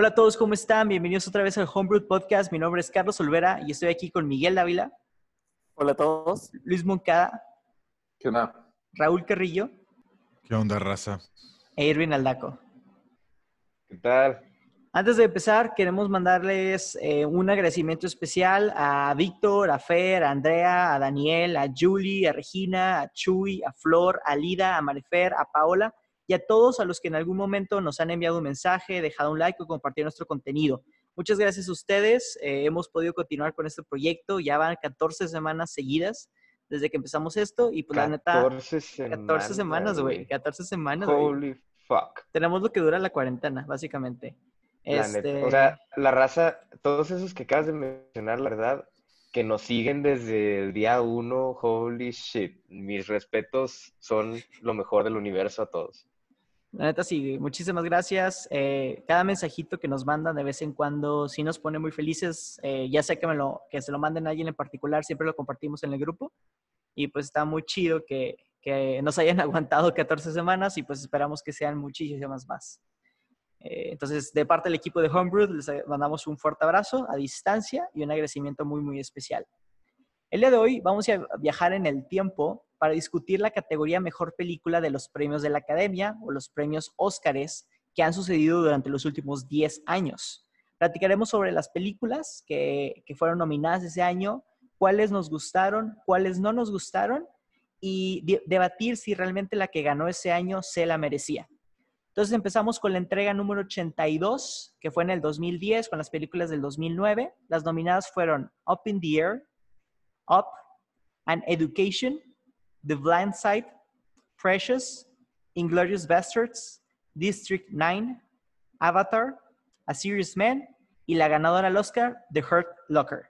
Hola a todos, ¿cómo están? Bienvenidos otra vez al Homebrew Podcast. Mi nombre es Carlos Olvera y estoy aquí con Miguel Dávila. Hola a todos. Luis Moncada. ¿Qué onda? Raúl Carrillo. ¿Qué onda, raza? E Irvin Aldaco. ¿Qué tal? Antes de empezar, queremos mandarles eh, un agradecimiento especial a Víctor, a Fer, a Andrea, a Daniel, a Julie, a Regina, a Chuy, a Flor, a Lida, a Marifer, a Paola y a todos a los que en algún momento nos han enviado un mensaje, dejado un like o compartido nuestro contenido. Muchas gracias a ustedes. Eh, hemos podido continuar con este proyecto. Ya van 14 semanas seguidas desde que empezamos esto y pues la neta... 14 semanas. 14 semanas, güey. 14 semanas. güey. Holy fuck. Tenemos lo que dura la cuarentena, básicamente. La Este, neta. O sea, la raza, todos esos que acabas de mencionar, la verdad, que nos siguen desde el día uno, holy shit. Mis respetos son lo mejor del universo a todos. La neta, sí, muchísimas gracias. Eh, cada mensajito que nos mandan de vez en cuando sí nos pone muy felices. Eh, ya sea que, me lo, que se lo manden a alguien en particular, siempre lo compartimos en el grupo. Y pues está muy chido que, que nos hayan aguantado 14 semanas y pues esperamos que sean muchísimas más. Eh, entonces, de parte del equipo de Homebrew, les mandamos un fuerte abrazo a distancia y un agradecimiento muy, muy especial. El día de hoy vamos a viajar en el tiempo para discutir la categoría Mejor Película de los premios de la Academia o los premios Óscares que han sucedido durante los últimos 10 años. Platicaremos sobre las películas que, que fueron nominadas ese año, cuáles nos gustaron, cuáles no nos gustaron y de- debatir si realmente la que ganó ese año se la merecía. Entonces empezamos con la entrega número 82, que fue en el 2010, con las películas del 2009. Las nominadas fueron Up in the Air, Up, An Education, The Blind Side, Precious, Inglorious Bastards, District 9, Avatar, A Serious Man y la ganadora al Oscar, The Hurt Locker.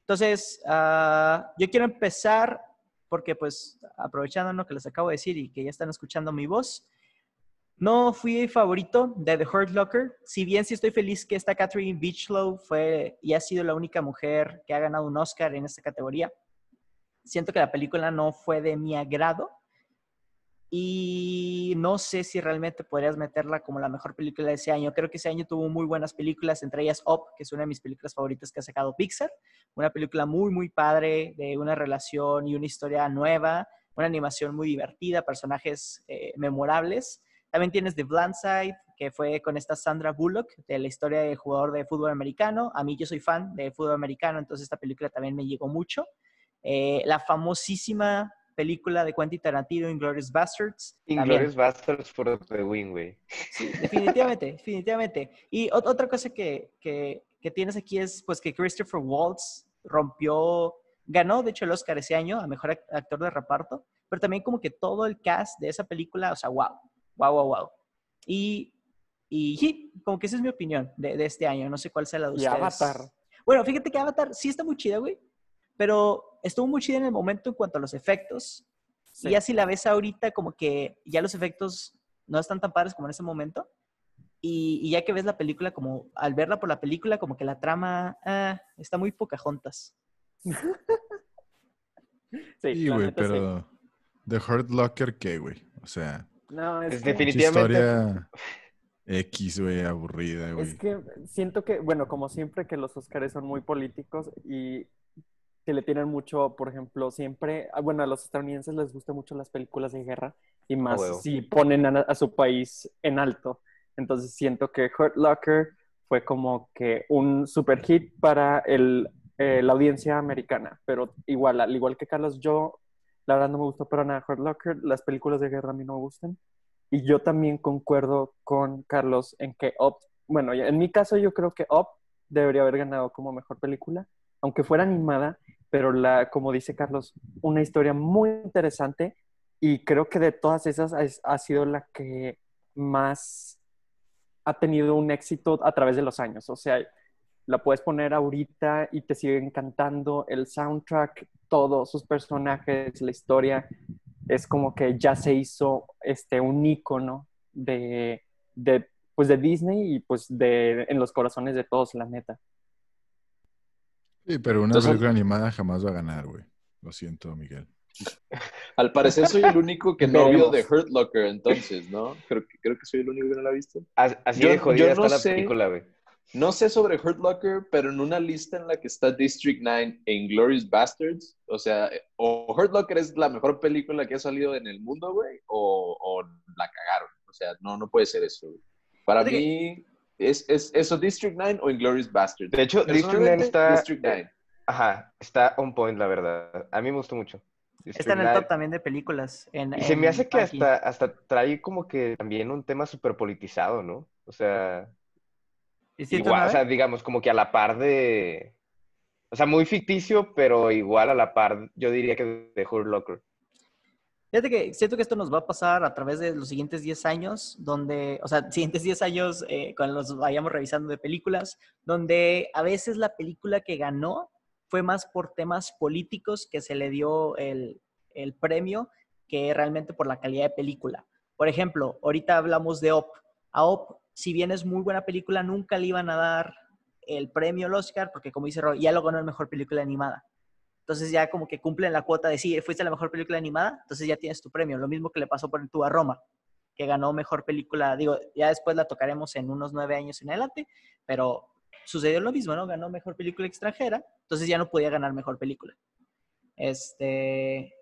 Entonces, ah, yo quiero empezar porque pues aprovechando lo que les acabo de decir y que ya están escuchando mi voz, no fui favorito de The Hurt Locker. Si bien sí estoy feliz que esta Catherine Beachlow fue y ha sido la única mujer que ha ganado un Oscar en esta categoría, siento que la película no fue de mi agrado. Y no sé si realmente podrías meterla como la mejor película de ese año. Creo que ese año tuvo muy buenas películas, entre ellas Up, que es una de mis películas favoritas que ha sacado Pixar. Una película muy, muy padre, de una relación y una historia nueva, una animación muy divertida, personajes eh, memorables. También tienes The Blind Side, que fue con esta Sandra Bullock, de la historia del jugador de fútbol americano. A mí yo soy fan de fútbol americano, entonces esta película también me llegó mucho. Eh, la famosísima película de Quentin Tarantino, Inglourious Bastards. Inglourious Bastards for the win, güey. Sí, definitivamente, definitivamente. Y ot- otra cosa que, que, que tienes aquí es pues que Christopher Waltz rompió, ganó de hecho el Oscar ese año a Mejor Ac- Actor de Reparto, pero también como que todo el cast de esa película, o sea, wow, wow, wow, wow. Y, y sí, como que esa es mi opinión de, de este año, no sé cuál sea la de Y ustedes. Avatar. Bueno, fíjate que Avatar sí está muy chida, güey, pero estuvo muy chida en el momento en cuanto a los efectos. Sí. Y ya si la ves ahorita, como que ya los efectos no están tan padres como en ese momento. Y, y ya que ves la película, como al verla por la película, como que la trama ah, está muy Pocahontas. Sí, Sí, güey, neta, sí. pero The Hurt Locker, ¿qué, güey? O sea, No, es, Es que, Definitivamente. historia X, güey, aburrida, güey. es que siento que, bueno, como siempre que los Oscars son muy políticos y que le tienen mucho, por ejemplo, siempre, ah, bueno, a los estadounidenses les gustan mucho las películas de guerra y más huevo. si ponen a, a su país en alto. Entonces siento que Hurt Locker fue como que un super hit para el, eh, la audiencia americana, pero igual, al igual que Carlos, yo la verdad no me gustó para nada Hurt Locker, las películas de guerra a mí no me gustan. Y yo también concuerdo con Carlos en que Up, bueno, en mi caso yo creo que Up debería haber ganado como mejor película, aunque fuera animada, pero la, como dice Carlos, una historia muy interesante y creo que de todas esas es- ha sido la que más ha tenido un éxito a través de los años. O sea, la puedes poner ahorita y te sigue encantando el soundtrack, todos sus personajes, la historia. Es como que ya se hizo este, un ícono de, de, pues de Disney y pues de, en los corazones de todos, la neta. Sí, pero una Entonces- película animada jamás va a ganar, güey. Lo siento, Miguel. Al parecer soy el único que no vio. The Hurt Locker, entonces, ¿no? Creo que, creo que soy el único que no la ha visto. As- Así Yo- de jodida yo no está la película, güey. No sé sobre Hurt Locker, pero en una lista en la que está District 9 e Inglourious Bastards, o sea, o Hurt Locker es la mejor película que ha salido en el mundo, güey, o, o la cagaron. O sea, no, no puede ser eso. güey. Para mí, es, es eso District 9 o Inglourious Bastards. De hecho, District 9 Personalmente, está... District 9. Ajá, está on point, la verdad. A mí me gustó mucho. Está en el 9. top también de películas. En, Y se me hace que hasta, hasta trae como que también un tema súper politizado, ¿no? O sea, ¿Distrito igual, o 9? sea, digamos, como que a la par de... O sea, muy ficticio, pero igual a la par, yo diría que de Hurt Locker. Fíjate que siento que esto nos va a pasar a través de los siguientes 10 años, donde, o sea, siguientes 10 años, eh, cuando los vayamos revisando de películas, donde a veces la película que ganó fue más por temas políticos que se le dio el, el premio que realmente por la calidad de película. Por ejemplo, ahorita hablamos de Op. A Op, si bien es muy buena película, nunca le iban a dar el premio al Oscar, porque como dice Roy, ya lo ganó en mejor película animada. Entonces ya como que cumplen la cuota de sí, fuiste la mejor película animada, entonces ya tienes tu premio. Lo mismo que le pasó por tu a Roma, que ganó mejor película. Digo, ya después la tocaremos en unos nueve años en adelante, pero sucedió lo mismo, ¿no? Ganó mejor película extranjera, entonces ya no podía ganar mejor película. Este.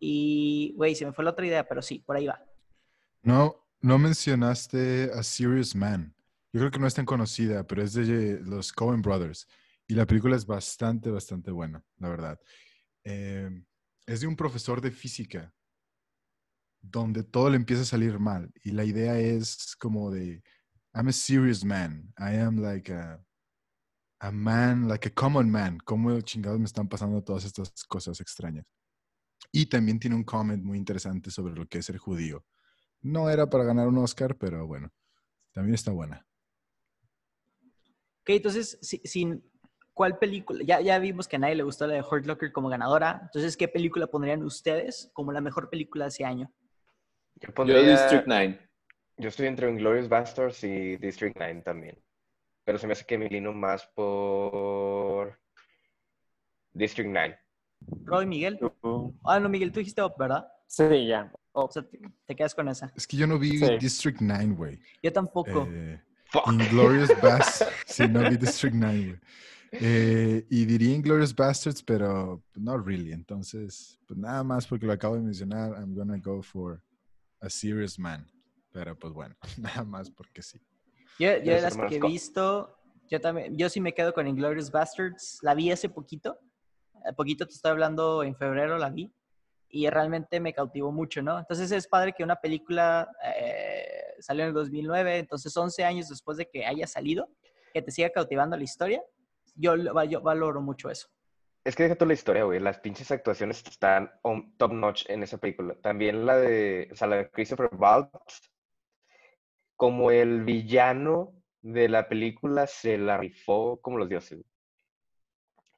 Y, güey, se me fue la otra idea, pero sí, por ahí va. No, no mencionaste a Serious Man. Yo creo que no es tan conocida, pero es de los Coen Brothers. Y la película es bastante, bastante buena, la verdad. Eh, es de un profesor de física donde todo le empieza a salir mal. Y la idea es como de, I'm a serious man. I am like a, a man, like a common man. ¿Cómo chingados me están pasando todas estas cosas extrañas? Y también tiene un comment muy interesante sobre lo que es ser judío. No era para ganar un Oscar, pero bueno, también está buena. Ok, entonces, si- ¿cuál película? Ya, ya vimos que a nadie le gustó la de Hurt Locker como ganadora. Entonces, ¿qué película pondrían ustedes como la mejor película de ese año? Yo Yo pondría... District 9. Yo estoy entre Inglourious Bastards y District 9 también. Pero se me hace que me inclino más por District 9. Roy, Miguel. Ah, no, Miguel, tú dijiste Op, ¿verdad? Sí, ya. Oh, O sea, te, te quedas con esa. Es que yo no vi Sí. District 9, güey. Yo tampoco. Eh, Fuck. Inglorious Bastards. sí, no vi District 9, güey. Eh, y diría Inglorious Bastards, pero no really. Entonces, pues nada más porque lo acabo de mencionar, I'm gonna go for a serious man. Pero pues bueno, nada más porque sí. Yo, yo de las que he visto, yo también, yo sí me quedo con Inglourious Bastards. La vi hace poquito. A poquito te estoy hablando, en febrero la vi. Y realmente me cautivó mucho, ¿no? Entonces es padre que una película eh, salió en el 2009, entonces 11 años después de que haya salido, que te siga cautivando la historia. Yo, yo valoro mucho eso. Es que deja toda la historia, güey. Las pinches actuaciones están on- top notch en esa película. También la de, o sea, la de Christopher Waltz, como el villano de la película se la rifó como los dioses. güey.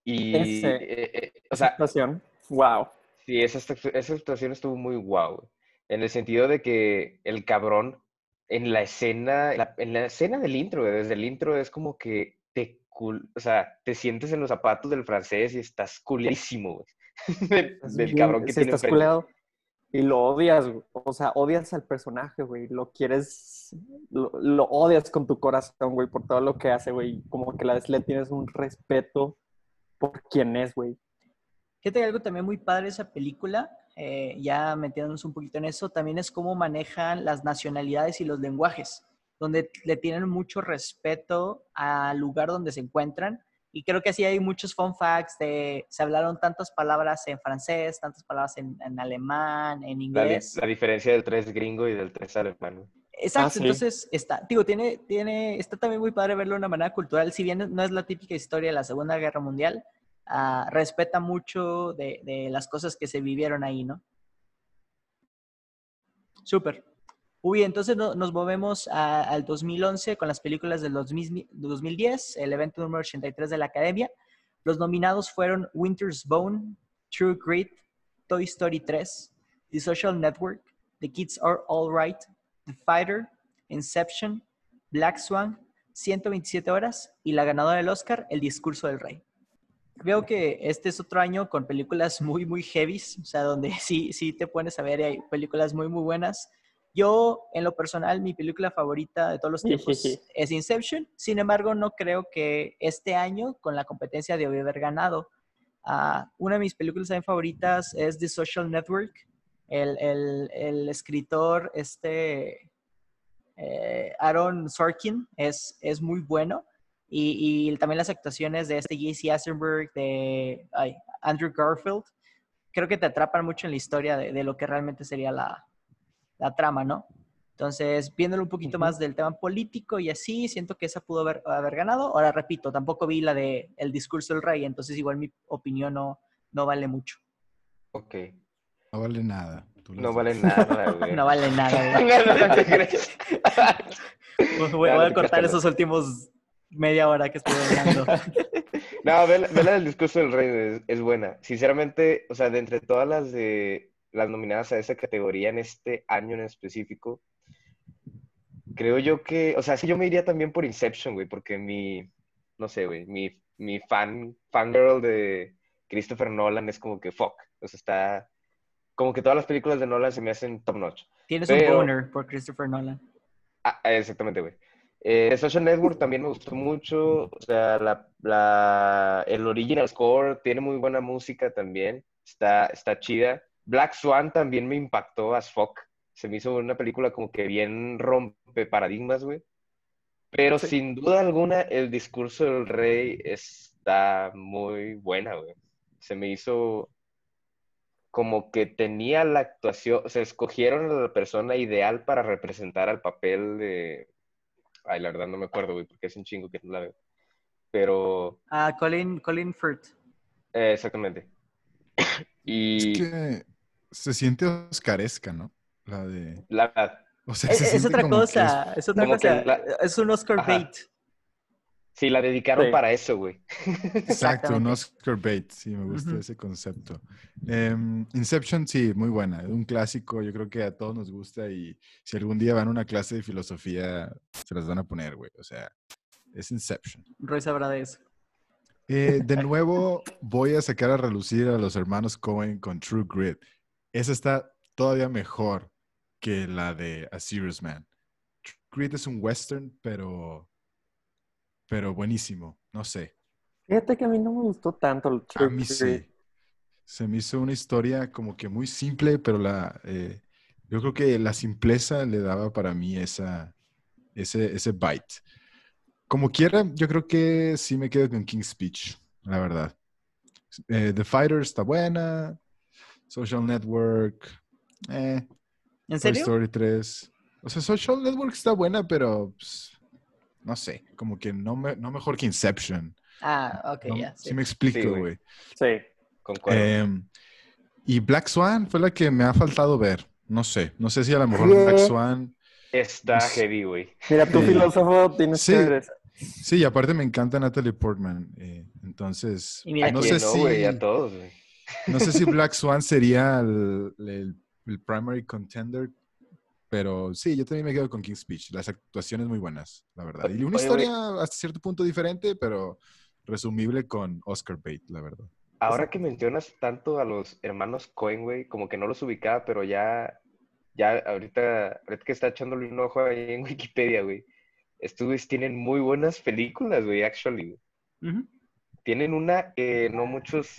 Y, Ese- eh, eh, o esa sea, actuación. Wow. Sí, esa, esa actuación estuvo muy guau, En el sentido de que el cabrón en la escena, la- en la escena del intro, güey, desde el intro es como que te, cul- o sea, te sientes en los zapatos del francés y estás culísimo, güey. Del, Estás del cabrón que sí, tiene estás culeado y lo odias, güey. o sea, odias al personaje, güey, lo quieres, lo, lo odias con tu corazón, güey, por todo lo que hace, güey, como que la vez le tienes un respeto por quien es, güey. Fíjate que algo también muy padre de esa película, eh, ya metiéndonos un poquito en eso, también es cómo manejan las nacionalidades y los lenguajes, donde le tienen mucho respeto al lugar donde se encuentran. Y creo que así hay muchos fun facts de, se hablaron tantas palabras en francés, tantas palabras en, en alemán, en inglés. la diferencia del 3 gringo y del 3 alemán. Exacto, Ah, sí. entonces está, digo, tiene, tiene, está también muy padre verlo de una manera cultural, si bien no es la típica historia de la Segunda Guerra Mundial, ah, respeta mucho de, de las cosas que se vivieron ahí, ¿no? Súper. Uy, entonces no- nos movemos a- al 2011 con las películas del 2000 2010, el evento número 83 de la Academia. Los nominados fueron Winter's Bone, True Grit, Toy Story 3, The Social Network, The Kids Are Alright, The Fighter, Inception, Black Swan, 127 horas y la ganadora del Oscar, El Discurso del Rey. veo que este es otro año con películas muy, muy heavies, o sea, donde sí, sí te pones a ver hay películas muy, muy buenas. Yo, en lo personal, mi película favorita de todos los tiempos es Inception. Sin embargo, no creo que este año, con la competencia de haber ganado, ah, una de mis películas también favoritas es The Social Network. El, el, el escritor, este, eh, Aaron Sorkin, es, es muy bueno. Y, y, también las actuaciones de este Jesse Eisenberg, de ay, Andrew Garfield, creo que te atrapan mucho en la historia de, de lo que realmente sería la, la trama, ¿no? Entonces, viéndolo un poquito más del tema político y así, siento que esa pudo haber, haber, ganado. Ahora, repito, tampoco vi la de El discurso del rey, entonces igual mi opinión no, no vale mucho. Ok. No vale nada. No vale nada, güey. no vale nada, güey. voy, voy, a cortar esos últimos media hora que estoy hablando. no, ve, ve la del discurso del rey, es, es buena. Sinceramente, o sea, de entre todas las de las nominadas a esa categoría en este año en específico, creo yo que, o sea, sí yo me iría también por Inception, güey, porque mi, no sé, güey, mi, mi fan, fangirl de Christopher Nolan es como que fuck, o sea, está, como que todas las películas de Nolan se me hacen top notch. Tienes Pero, un boner por Christopher Nolan. Ah, exactamente, güey. Eh, Social Network también me gustó mucho, o sea, la, la, el original score tiene muy buena música también, está, está chida. Black Swan también me impactó as fuck. Se me hizo una película como que bien rompe paradigmas, güey. Pero sí. sin duda alguna, el discurso del rey está muy buena, güey. Se me hizo como que tenía la actuación, o sea, escogieron a la persona ideal para representar al papel de... Ay, la verdad no me acuerdo, güey, porque es un chingo que no la veo. Pero... Ah, Colin, Colin Firth. Eh, exactamente. y... Es que se siente oscaresca, ¿no? La de. La, o sea, es, es, otra cosa, es, es, otra cosa. La... Es un Oscar Ajá. bait. Sí, la dedicaron sí. para eso, güey. Exacto, un Oscar bait. Sí, me gusta uh -huh. ese concepto. Um, Inception, sí, muy buena. Un clásico, yo creo que a todos nos gusta y si algún día van a una clase de filosofía, se las van a poner, güey. O sea, es Inception. Roy sabrá de eso. Eh, de nuevo, voy a sacar a relucir a los hermanos Cohen con True Grit esa está todavía mejor que la de A Serious Man. Creed es un western, pero, pero buenísimo. No sé. Fíjate que a mí no me gustó tanto el A mí sí. Se me hizo una historia como que muy simple, pero la, eh, yo creo que la simpleza le daba para mí esa, ese, ese bite. Como quiera, yo creo que sí me quedo con King's Speech, la verdad. Eh, The Fighter está buena, Social Network. Eh, ¿En serio? Toy Story 3. O sea, Social Network está buena, pero pues, no sé, como que no, me, no mejor que Inception. Ah, ok, no, ya. Sí. sí. me explico, güey. Sí, concuerdo. Eh, y Black Swan fue la que me ha faltado ver. No sé, no sé si a lo mejor Black Swan. Está es, heavy, güey. Mira, tu filósofo tienes sí, que ver Sí, y aparte me encanta Natalie Portman. Eh, entonces, y mira, no sé no, si. Wey, a todos, güey. No sé si Black Swan sería el, el, el, primary contender, pero sí, yo también me quedo con King's Speech. Las actuaciones muy buenas, la verdad. Y una historia hasta cierto punto diferente, pero resumible con Oscar Bate, la verdad. Ahora que mencionas tanto a los hermanos Cohen, güey, como que no los ubicaba, pero ya, ya ahorita, ahorita que está echándole un ojo ahí en Wikipedia, güey. Estos tienen muy buenas películas, güey, actually. Uh -huh. Tienen una que no muchos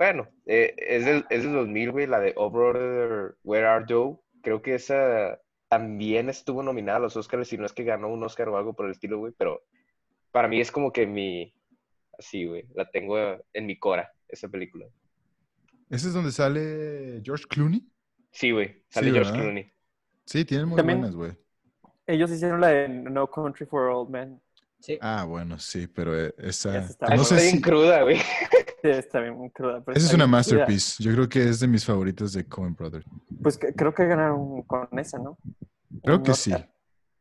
bueno, eh, es, del, es del 2000, güey, la de Oh Brother, Where Are You? Creo que esa también estuvo nominada a los Oscars, y no es que ganó un Oscar o algo por el estilo, güey, pero para mí es como que mi, así, güey, la tengo en mi cora, esa película. ¿Ese es donde sale George Clooney? Sí, güey, sale sí, George ¿verdad? Clooney. Sí, tienen muy también, buenas, güey. Ellos hicieron la de No Country for Old Men. Sí. Ah, bueno, sí, pero esa... esa está, no sé bien si... cruda, güey. Sí, está bien cruda. Esa es una masterpiece. Yo creo que es de mis favoritos de Coen Brothers. Pues que, creo que ganaron con esa, ¿no? Creo Un que Oscar. sí.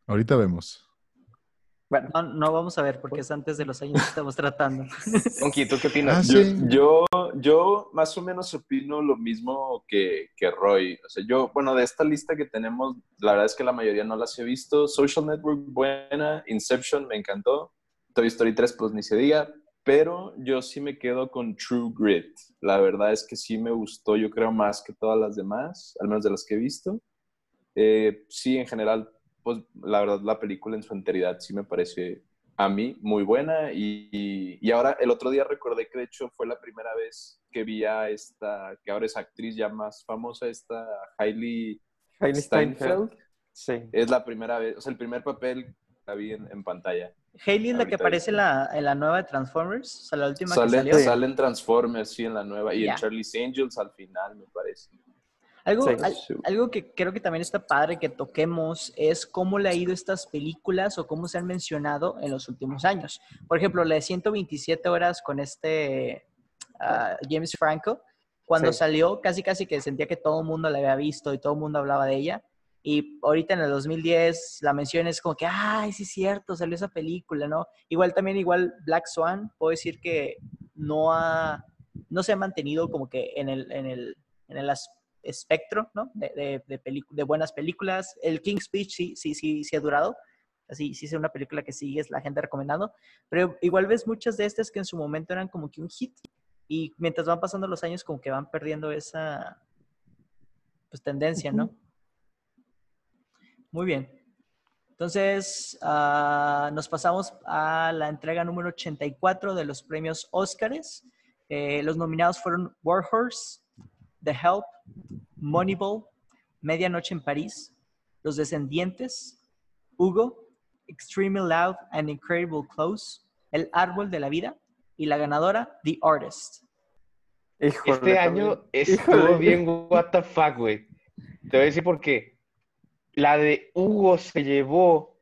Ahorita vemos. Bueno. No, no, vamos a ver porque es antes de los años que estamos tratando. ¿tú qué opinas? Ah, sí. yo, yo, más o menos opino lo mismo que, que Roy. O sea, yo, bueno, de esta lista que tenemos, la verdad es que la mayoría no las he visto. Social Network, buena. Inception, me encantó. Toy Story 3, pues ni se diga. pero yo sí me quedo con True Grit. La verdad es que sí me gustó, yo creo, más que todas las demás, al menos de las que he visto. Eh, sí, en general, pues la verdad, la película en su enteridad sí me parece a mí muy buena. Y, y ahora, el otro día recordé que de hecho fue la primera vez que vi a esta, que ahora es actriz ya más famosa, esta Hailey, Hailey Steinfeld. Sí. Es la primera vez, o sea, el primer papel que la vi en, en pantalla. Hailey es la que aparece en la, en la nueva de Transformers, o sea, la última que Salen, salió. salen Transformers, sí, en la nueva. Y en Charlie's Angels al final, me parece. Algo, Sí. al- Sí. algo que creo que también está padre que toquemos es cómo le ha ido estas películas o cómo se han mencionado en los últimos años. Por ejemplo, la de 127 horas con este ah, James Franco, cuando Sí. salió casi casi que sentía que todo el mundo la había visto y todo el mundo hablaba de ella. Y ahorita en el 2010 la mención es como que, ay, sí es cierto, salió esa película, ¿no? Igual también, igual Black Swan, puedo decir que no ha, no se ha mantenido como que en el, en el, en el as- espectro, ¿no? De, de, de, buenas películas. El King's Speech sí, sí, sí, sí ha durado. Así, sí es una película que sigue la gente recomendando. Pero igual ves muchas de estas que en su momento eran como que un hit. Y mientras van pasando los años, como que van perdiendo esa pues, tendencia, ¿no? Muy bien. Entonces, ah, nos pasamos a la entrega número 84 de los premios Óscares. Eh, los nominados fueron War Horse, The Help, Moneyball, Medianoche en París, Los Descendientes, Hugo, Extremely Loud and Incredible Close, El Árbol de la Vida y la ganadora, The Artist. Este Híjole, año estuvo Híjole. bien what the fuck, güey. Te voy a decir por qué. La de Hugo se llevó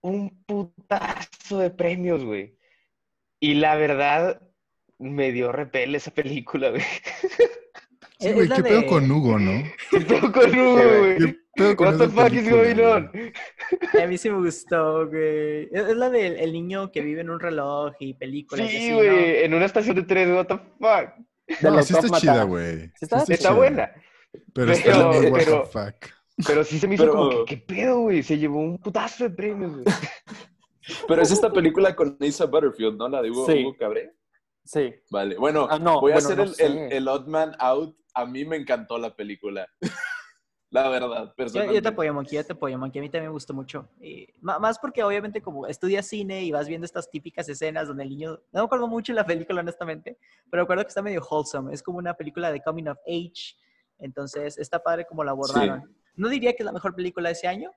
un putazo de premios, güey. Y la verdad, me dio repel esa película, güey. Sí, Es güey, ¿qué pedo de- con Hugo, no? ¿Qué pedo con Hugo, güey? ¿Qué pedo con What the fuck is going on? A mí sí me gustó, güey. Es la del el niño que vive en un reloj y películas. Sí, güey, en una estación de tres, what the fuck. No, sí está chida, güey. Sí está- Está chida. buena, Pero está Pero- muy what the pero- fuck. pero sí se me hizo Pero- como que, ¿qué pedo, güey? Se llevó un putazo de premios, güey. Pero es esta película con Asa Butterfield, ¿no? La de Hugo, Sí. Hugo Cabré. Sí. Vale, bueno, Ah, no, voy a bueno, hacer no el, el, el Odd Man Out. A mí me encantó la película. la verdad, Yo, yo personalmente. te apoyo, Monkey, yo te apoyo, Monkey. A mí también me gustó mucho. Y más porque obviamente como estudias cine y vas viendo estas típicas escenas donde el niño... No me acuerdo mucho de la película, honestamente, pero recuerdo que está medio wholesome. Es como una película de coming of age. Entonces, está padre como la abordaron. No diría que es la mejor película de ese año,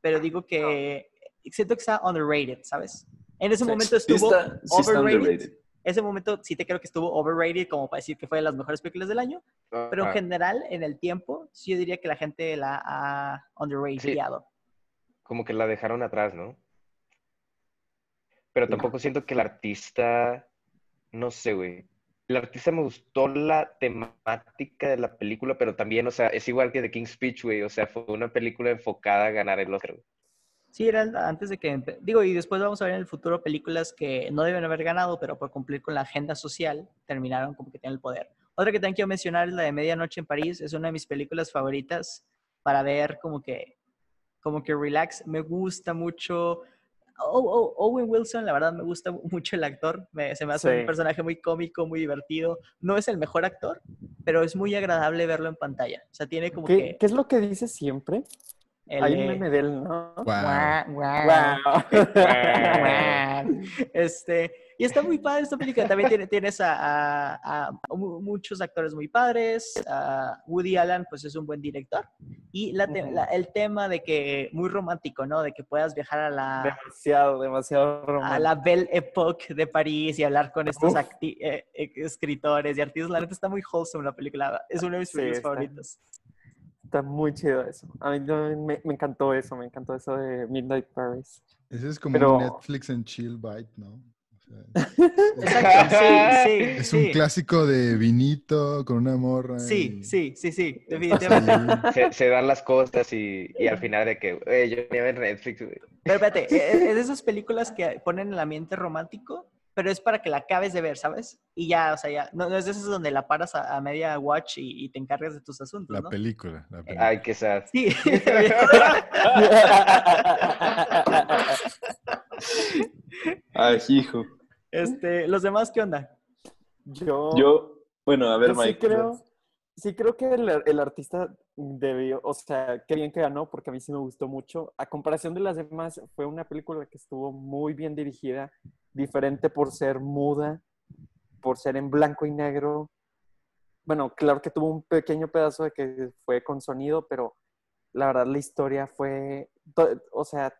pero digo que siento que está underrated, ¿sabes? En ese Sí. momento Sí estuvo está, sí está overrated. underrated. Ese momento sí te creo que estuvo overrated como para decir que fue de las mejores películas del año, pero en general, en el tiempo, sí yo diría que la gente la ha underrateado. como que la dejaron atrás, ¿no? Pero tampoco siento que el artista, no sé, güey. El artista me gustó la temática de la película, pero también, o sea, es igual que The King's Speech, güey. O sea, fue una película enfocada a ganar el Oscar. güey. Sí, era antes de que... Digo, y después vamos a ver en el futuro películas que no deben haber ganado, pero por cumplir con la agenda social, terminaron como que tienen el poder. Otra que también quiero mencionar es la de Medianoche en París. Es una de mis películas favoritas para ver como que, como que relax. Me gusta mucho... Oh, oh, Owen Wilson, la verdad me gusta mucho el actor. Me- se me hace Sí. un personaje muy cómico, muy divertido. No es el mejor actor, pero es muy agradable verlo en pantalla. O sea, tiene como ¿Qué, que... qué es lo que dice siempre? El, Hay un meme de él, ¿no? Wow. guau, guau. Wow. este, y está muy padre esta película. También tiene, tienes a, a- a mu- muchos actores muy padres. a Woody Allen, pues es un buen director. Y la te- la- el tema de que, muy romántico, ¿no? De que puedas viajar a la, demasiado, demasiado a romántico. la Belle Époque de París y hablar con estos acti- eh, eh, escritores y artistas. La neta está muy wholesome la película. Es uno de mis Sí, películas está. favoritos. Está muy chido eso. A mí me, me encantó eso, me encantó eso de Midnight Paris. Ese es como Pero- un Netflix and chill bite, ¿no? O sea, Exacto, sí, sí. es sí. un clásico de vinito con una morra. Sí, y- sí, sí, sí, definitivamente. Se, se dan las cosas y, y al final de que, "Güey, yo ni ver Netflix. Pero espérate, es de esas películas que ponen el ambiente romántico, pero es para que la acabes de ver, ¿sabes? Y ya, o sea, ya, no, no es de esas donde la paras a, a media watch y, y te encargas de tus asuntos, La ¿no? película. La película. Ay, qué sad. Sí. Ay, hijo. Este, ¿los demás qué onda? Yo, Yo, bueno, a ver, yo sí Mike. creo, sí creo que el, el artista debió, o sea, qué bien que ganó, porque a mí sí me gustó mucho. A comparación de las demás, fue una película que estuvo muy bien dirigida, diferente por ser muda, por ser en blanco y negro. Bueno, claro que tuvo un pequeño pedazo de que fue con sonido, pero la verdad la historia fue, o sea,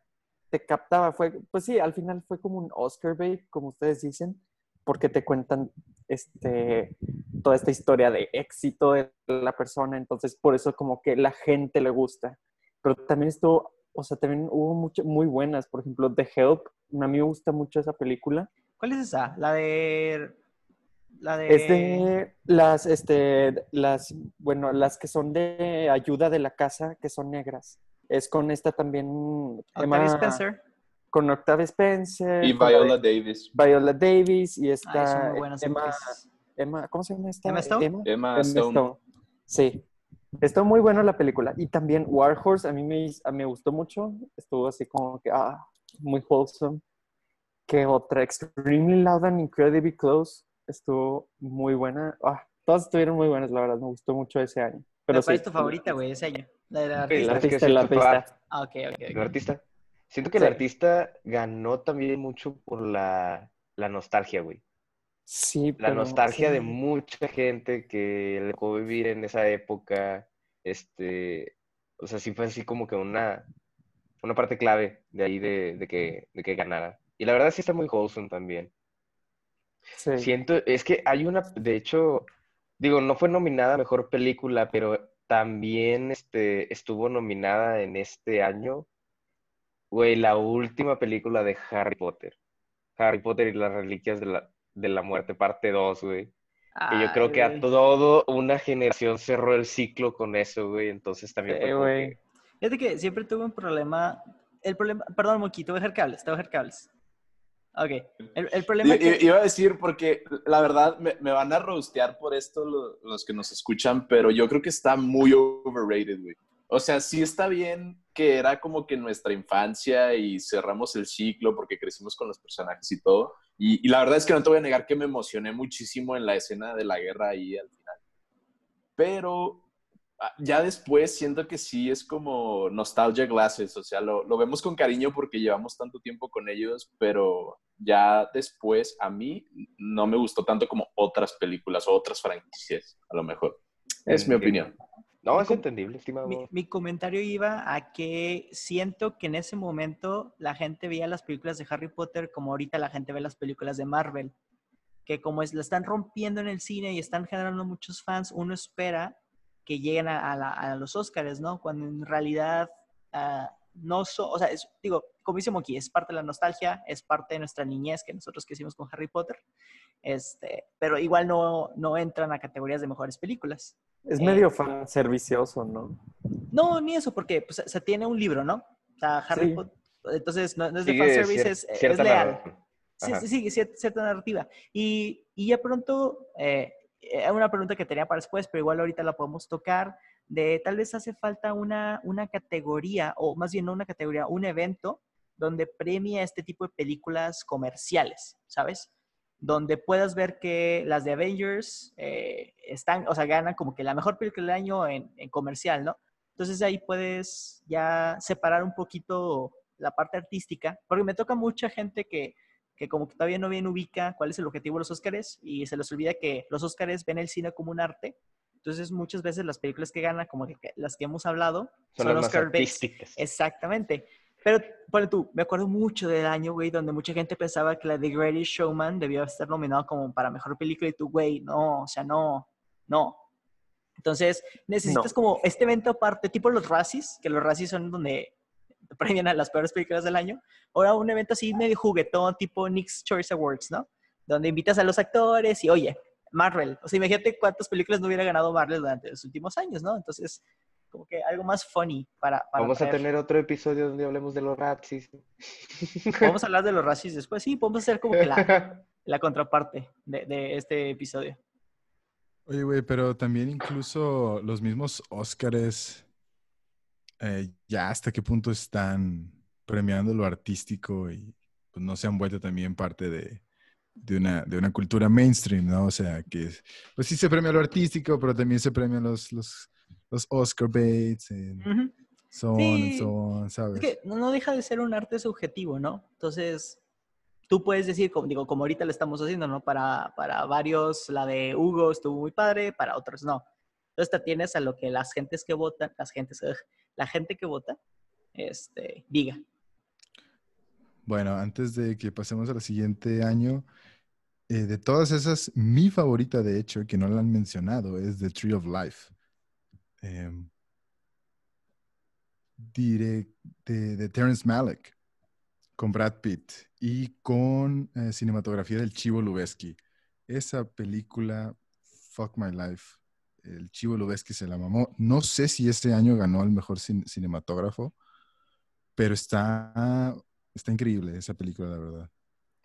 te captaba, fue, pues sí, al final fue como un Oscar bait, como ustedes dicen, porque te cuentan este, toda esta historia de éxito de la persona, entonces por eso como que la gente le gusta. Pero también estuvo, o sea, también hubo muchas muy buenas, por ejemplo, The Help, a mí me gusta mucho esa película. ¿Cuál es esa? La de. La de. Es de las, este, las, bueno, las que son de ayuda de la casa, que son negras. Es con esta también, Octavia Emma- Spencer. Con Octavia Spencer, Y con la Viola Davis. Viola Davis y buenas Emma. Emma, ¿cómo se llama esta? Emma Stone. Emma, Emma Emma Stone. Stone. Sí. Estuvo muy buena la película. Y también War Horse, a mí me, a- me gustó mucho. Estuvo así como que, ah, muy wholesome. Que otra, Extremely Loud and Incredibly Close, estuvo muy buena. Ah, todas estuvieron muy buenas, la verdad. Me gustó mucho ese año. Pero ¿Cuál sí, es tu favorita, güey? Ese año. La de la artista. ¿sabes qué? artista, artista. Ah, ok, ok. El ok. artista. Siento que Sí. el artista ganó también mucho por la, la nostalgia, güey. Sí, La pero nostalgia de mucha gente que le tocó vivir en esa época. Este, o sea, sí fue así como que una, una parte clave de ahí de, de que, de que ganara. Y la verdad sí está muy wholesome también. Sí. Siento, es que hay una, de hecho, digo, no fue nominada a mejor película, pero también este, estuvo nominada en este año, güey, la última película de Harry Potter. Harry Potter y las Reliquias de la, de la Muerte, parte 2, güey. Que yo creo que a toda una generación cerró el ciclo con eso, güey. Entonces también Sí, güey. que- Fíjate que siempre tuve un problema. El problema. Perdón, Moki, te voy a dejar cables. Te voy a dejar cables. Ok. El, el problema I- que. Iba a decir, porque la verdad me, me van a roastear por esto lo- los que nos escuchan, pero yo creo que está muy overrated, güey. O sea, sí está bien que era como que nuestra infancia y cerramos el ciclo porque crecimos con los personajes y todo. Y, y la verdad es que no te voy a negar que me emocioné muchísimo en la escena de la guerra ahí al final. Pero ah, ya después siento que sí es como nostalgia glasses, o sea, lo, lo vemos con cariño porque llevamos tanto tiempo con ellos, pero ya después a mí no me gustó tanto como otras películas o otras franquicias, a lo mejor. Es mi opinión. No, es entendible, estimado. Mi, mi comentario iba a que siento que en ese momento la gente veía las películas de Harry Potter como ahorita la gente ve las películas de Marvel. Que como es, la están rompiendo en el cine y están generando muchos fans, uno espera que lleguen a, a la- a los Oscars, ¿no? Cuando en realidad ah, no son, o sea, es- digo, como dice Moki, es parte de la nostalgia, es parte de nuestra niñez que nosotros crecimos con Harry Potter, este, pero igual no, no entran a categorías de mejores películas. Es Eh, medio fan servicioso, ¿no? No, ni eso, porque pues, se tiene un libro, ¿no? O sea, Harry Sí. Potter, entonces no, no es de Sigue fanservice, cier- es, leal. Sí, sí, sí, cier- cierta narrativa. Y, y ya pronto, eh, eh, una pregunta que tenía para después, pero igual ahorita la podemos tocar, de tal vez hace falta una, una categoría, o más bien no una categoría, un evento donde premia este tipo de películas comerciales, ¿sabes? Donde puedas ver que las de Avengers eh, están, o sea, ganan como que la mejor película del año en, en comercial, ¿no? Entonces ahí puedes ya separar un poquito la parte artística, porque me toca mucha gente que, que como que todavía no bien ubica cuál es el objetivo de los Óscares y se les olvida que los Óscares ven el cine como un arte. Entonces muchas veces las películas que ganan, como que- las que hemos hablado, Son son, las más Oscar based. artísticas. Exactamente. Pero, ponle tú, me acuerdo mucho del año, güey, donde mucha gente pensaba que la The Greatest Showman debió estar nominado como para mejor película y tú, güey, no, o sea, no, no. Entonces, necesitas No. como este evento aparte, tipo los Razzies, que los Razzies son donde premian a las peores películas del año. Ahora un evento así medio juguetón, tipo Nick's Choice Awards, ¿no? Donde invitas a los actores y, oye, Marvel. O sea, imagínate cuántas películas no hubiera ganado Marvel durante los últimos años, ¿no? Entonces, como que algo más funny para... para Vamos a tener otro episodio donde hablemos de los Razzies. Podemos hablar de los Razzies después. Sí, podemos hacer como que la, la contraparte de, de este episodio. Oye, güey, pero también incluso los mismos Óscares, eh, ya hasta qué punto están premiando lo artístico y pues, no se han vuelto también parte de, de una, de una cultura mainstream, ¿no? O sea, que pues sí se premia lo artístico, pero también se premian los, los, los Oscar baits, and Ujú. so on and so on, ¿sabes? Es que no deja de ser un arte subjetivo, ¿no? Entonces, tú puedes decir, como, digo, como ahorita lo estamos haciendo, ¿no? Para, para varios, la de Hugo estuvo muy padre, para otros no. Entonces, te tienes a lo que las gentes que votan, las gentes, la gente que vota, este, diga. Bueno, antes de que pasemos al siguiente año, eh, de todas esas, mi favorita, de hecho, que no la han mencionado, es The Tree of Life. Em, direct- de, de Terrence Malick, con Brad Pitt y con eh, cinematografía del Chivo Lubeski. Esa película, Fuck My Life, el Chivo Lubeski se la mamó. No sé si este año ganó el mejor cin- cinematógrafo, pero está, está increíble esa película, la verdad.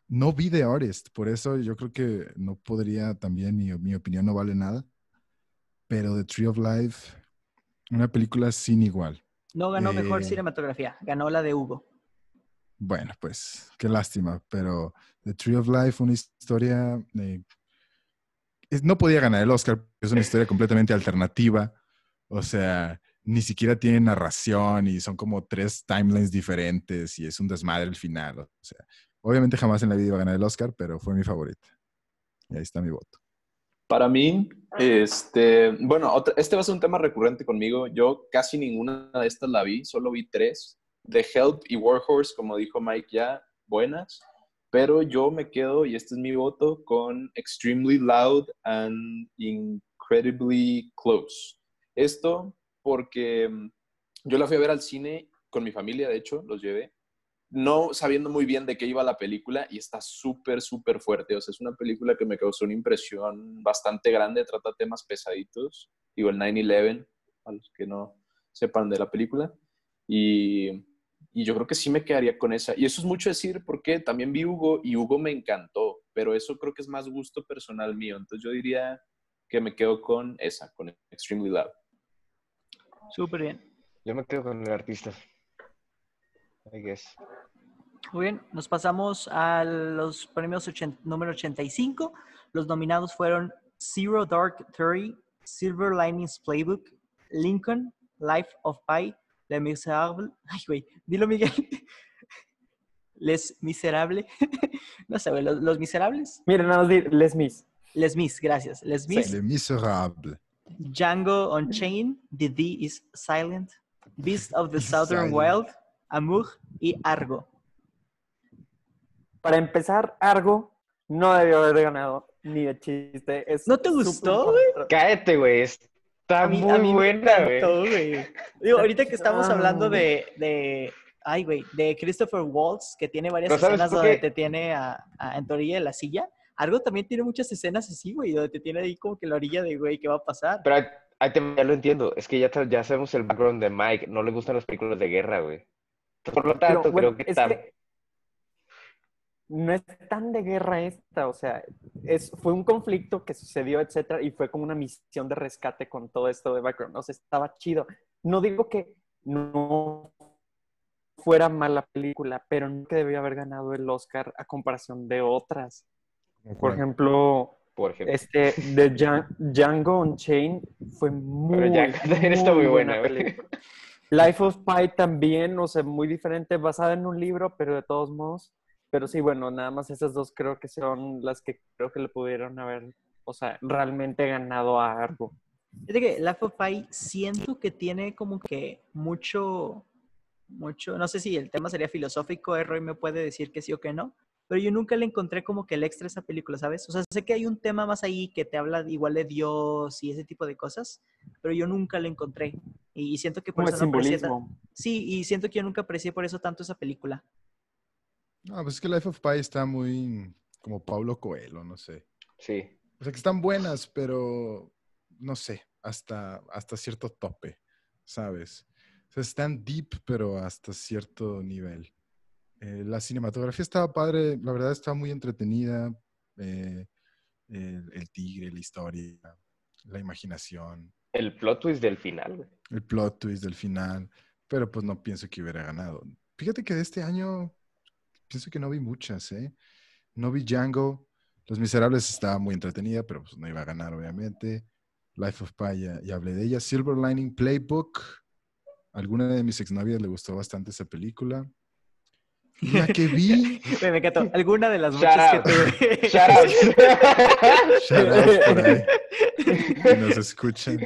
No vi The Artist, por eso yo creo que no podría también, mi, mi opinión no vale nada. Pero The Tree of Life, una película sin igual. No ganó mejor Eh. cinematografía, ganó la de Hugo. Bueno, pues qué lástima, pero The Tree of Life, una historia... eh, es- no podía ganar el Oscar, es una historia completamente alternativa. O sea, ni siquiera tiene narración y son como tres timelines diferentes y es un desmadre el final. O sea, obviamente jamás en la vida iba a ganar el Oscar, pero fue mi favorita. Y ahí está mi voto. Para mí, este, bueno, otra- este va a ser un tema recurrente conmigo. Yo casi ninguna de estas la vi, solo vi tres. The Help y Warhorse, como dijo Mike ya, buenas. Pero yo me quedo, y este es mi voto, con Extremely Loud and Incredibly Close. Esto porque mm, yo la fui a ver al cine con mi familia, de hecho, los llevé no sabiendo muy bien de qué iba la película y está súper, súper fuerte. O sea, es una película que me causó una impresión bastante grande, trata temas pesaditos, digo, el 9-11, a los que no sepan de la película. Y, y yo creo que sí me quedaría con esa. Y eso es mucho decir porque también vi Hugo y Hugo me encantó, pero eso creo que es más gusto personal mío. Entonces yo diría que me quedo con esa, con Extremely Loud. Súper bien. Yo me quedo con el artista. I guess. Muy bien, nos pasamos a los premios ochen- número 85. Los nominados fueron Zero Dark Thirty, Silver Linings Playbook, Lincoln, Life of Pi, Les Miserables. Ay, güey, dilo, Miguel. Les Miserables. no sé, güey, los, los Miserables. Miren, nada más di Les Mis. Les Mis, gracias. Les Mis, Le Miserable. Django Unchained, The D is Silent, Beast of the Southern. Wild, Amur y Argo. Para empezar, Argo no debió haber ganado ni de chiste. Es ¿No te gustó, contra- Cállate, güey. Está A mí, muy a mí buena, güey. güey. Digo, ahorita que estamos Ah. hablando de, de, ay, güey, de Christopher Waltz, que tiene varias ¿No sabes escenas donde te tiene a, a- en tu orilla de la silla. Argo también tiene muchas escenas así, güey, donde te tiene ahí como que la orilla de, güey, ¿qué va a pasar? Pero ahí- te- ya lo entiendo. Es que ya, ya sabemos el background de Mike. No le gustan las películas de guerra, güey. Por lo Pero, tanto, bueno, creo que es está... que no es tan de guerra esta, o sea, es, fue un conflicto que sucedió, etcétera, y fue como una misión de rescate con todo esto de background. O sea, estaba chido. No digo que no fuera mala película, pero no que debió haber ganado el Oscar a comparación de otras. Por ejemplo, Por ejemplo. este de Djan- Django Unchained fue muy, Django también está muy buena, güey. película. Life of Pi también, o sea, muy diferente, basada en un libro, pero de todos modos. Pero sí, bueno, nada más esas dos creo que son las que creo que le pudieron haber, o sea, realmente ganado a Argo. Fíjate que Life of Pi siento que tiene como que mucho, mucho, no sé si el tema sería filosófico, eh, Roy me puede decir que sí o que no, pero yo nunca le encontré como que el extra a esa película, ¿sabes? O sea, sé que hay un tema más ahí que te habla igual de Dios y ese tipo de cosas, pero yo nunca le encontré. Y, siento que por Como eso no aprecié. Sí, y siento que yo nunca aprecié por eso tanto esa película. No, pues es que Life of Pi está muy como Paulo Coelho, no sé. Sí. O sea, que están buenas, pero no sé, hasta, hasta cierto tope, ¿sabes? O sea, están deep, pero hasta cierto nivel. Eh, la cinematografía estaba padre, la verdad estaba muy entretenida. eh, el, el tigre, la historia, la imaginación, El plot twist del final, güey. el plot twist del final, pero pues no pienso que hubiera ganado. Fíjate que de este año pienso que no vi muchas, ¿eh? No vi Django, Los Miserables estaba muy entretenida, pero pues no iba a ganar, obviamente. Life of Pi, ya, ya hablé de ella. Silver Lining Playbook. Alguna de mis exnovias le gustó bastante esa película. La que vi. Me encantó. Alguna de las muchas que tuve. Shout out. Shout out por ahí, que nos escuchan.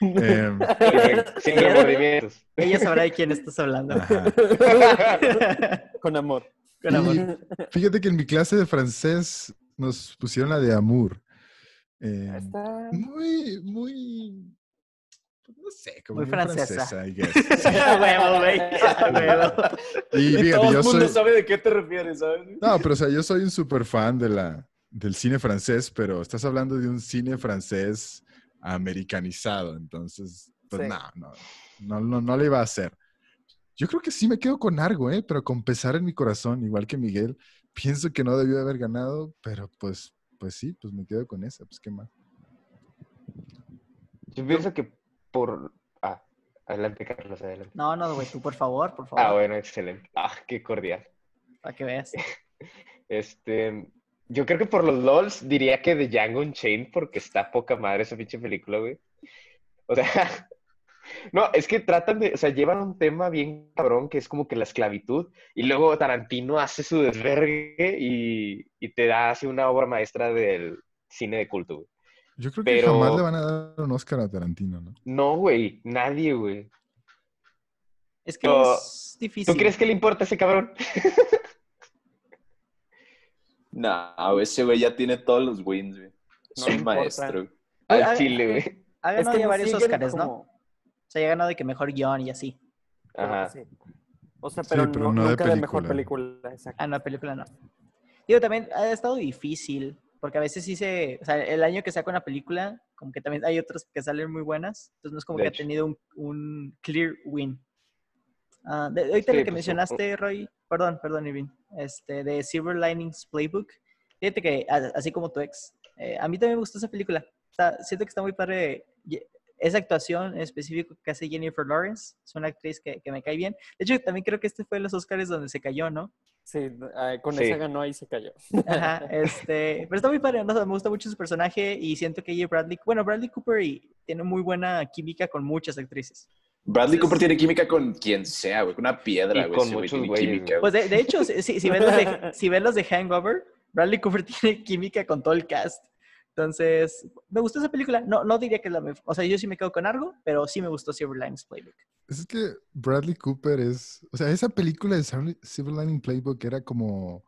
Em, Sin remordimientos. Ella sabrá de quién estás hablando. ajá. Con amor. Con amor. Y fíjate que en mi clase de francés nos pusieron la de Amour. Em, Está... muy, muy. Pues, No sé, como Muy muy francesa. francesa, I guess. Huevo, güey. A huevo. Y fíjate, Todo el mundo soy. sabe de qué te refieres, ¿sabes? No, pero o sea, yo soy un super fan de la, del cine francés, pero estás hablando de un cine francés americanizado, entonces, pues Sí. no, no, no, no, no le iba a hacer. Yo creo que sí me quedo con Argo, ¿eh? Pero con pesar en mi corazón, igual que Miguel, pienso que no debió haber ganado, pero pues, pues sí, pues me quedo con esa, pues qué más. Yo pienso que por. Ah, adelante, Carlos, adelante. No, no, güey, tú por favor, por favor. Ah, bueno, excelente. Ah, qué cordial. Para que veas. Este. Yo creo que por los LOLs diría que de Django Unchained porque está poca madre esa pinche película, güey. O sea. No, es que tratan de, o sea, llevan un tema bien cabrón que es como que la esclavitud y luego Tarantino hace su desvergue y, y te da así una obra maestra del cine de culto, güey. Yo creo que Pero- jamás le van a dar un Oscar a Tarantino, ¿no? No, güey, nadie, güey. Es que No, es difícil. ¿Tú crees que le importa a ese cabrón? No, ese güey ya tiene todos los wins, güey. No Es un maestro. Ah, Al chile, güey. Ha Es ganado que ya no varios Oscars, ¿no? O sea, ya ha ganado de que mejor guion y así. Ajá. Sí. O sea, Sí, pero, no- no de nunca de mejor película. película. Exacto. Ah, no, película no. Digo, también ha estado difícil, porque a veces sí se, o sea, el año que saca una película, como que también hay otras que salen muy buenas, entonces no es como De que hecho. ha tenido un, un clear win. Ah, de, ahorita Sí, lo que pues, mencionaste, Roy, perdón, perdón, Irving, este, de Silver Linings Playbook, fíjate que, a- así como tu ex, eh, a mí también me gustó esa película. Está- siento que está muy padre. Esa actuación en específico que hace Jennifer Lawrence, es una actriz que, que me cae bien. De hecho, también creo que este fue los Oscars donde se cayó, ¿no? Sí, ah, con Sí. esa ganó y se cayó. Ajá, este, pero está muy padre, ¿no? O sea, me gusta mucho su personaje y siento que ella Bradley, bueno, Bradley Cooper y, tiene muy buena química con muchas actrices. Bradley Cooper tiene química con quien sea, güey. Con una piedra, güey. con muchos güeyes, química, güey. Pues de, de hecho, si, si- si ven los de, si ven los de Hangover, Bradley Cooper tiene química con todo el cast. Entonces, me gustó esa película. No, no diría que es la mejor. O sea, yo sí me quedo con algo, pero sí me gustó Silver Linings Playbook. Es que Bradley Cooper es, o sea, esa película de Silver Lining Playbook era como,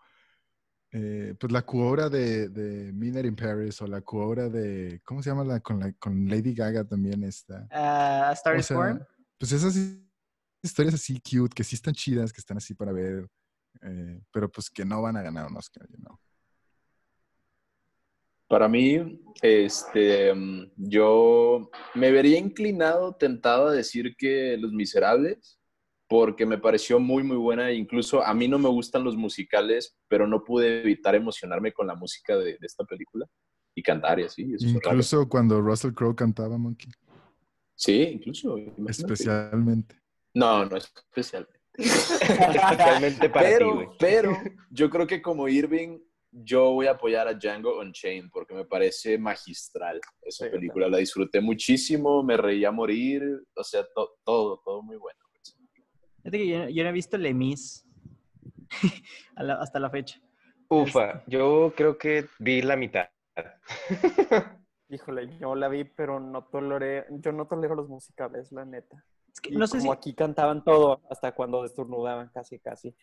eh, pues la coobra de, de Midnight in Paris o la coobra de, ¿cómo se llama la con, la, con Lady Gaga también está? Ah, A Star is Born. Pues esas historias así cute, que sí están chidas, que están así para ver, eh, pero pues que no van a ganar un Oscar, you know. Para mí, este, yo me vería inclinado, tentado a decir que Los Miserables, porque me pareció muy, muy buena. Incluso a mí no me gustan los musicales, pero no pude evitar emocionarme con la música de, de esta película y cantar y así. Eso es raro. Incluso cuando Russell Crowe cantaba Monkey, Sí, incluso. imagínate. especialmente. No, no es especial. Especialmente para ti, pero, güey. pero yo creo que como Irving, yo voy a apoyar a Django Unchained porque me parece magistral esa Sí, película. La disfruté muchísimo, me reía a morir, o sea, to- todo, todo muy bueno. Fíjate que yo, no- yo no he visto Lemis hasta la fecha. Ufa, yo creo que vi la mitad. Híjole, yo la vi, pero no toleré, yo no tolero los musicales, la neta. Es que no sé si, como aquí cantaban todo, hasta cuando destornudaban, casi, casi.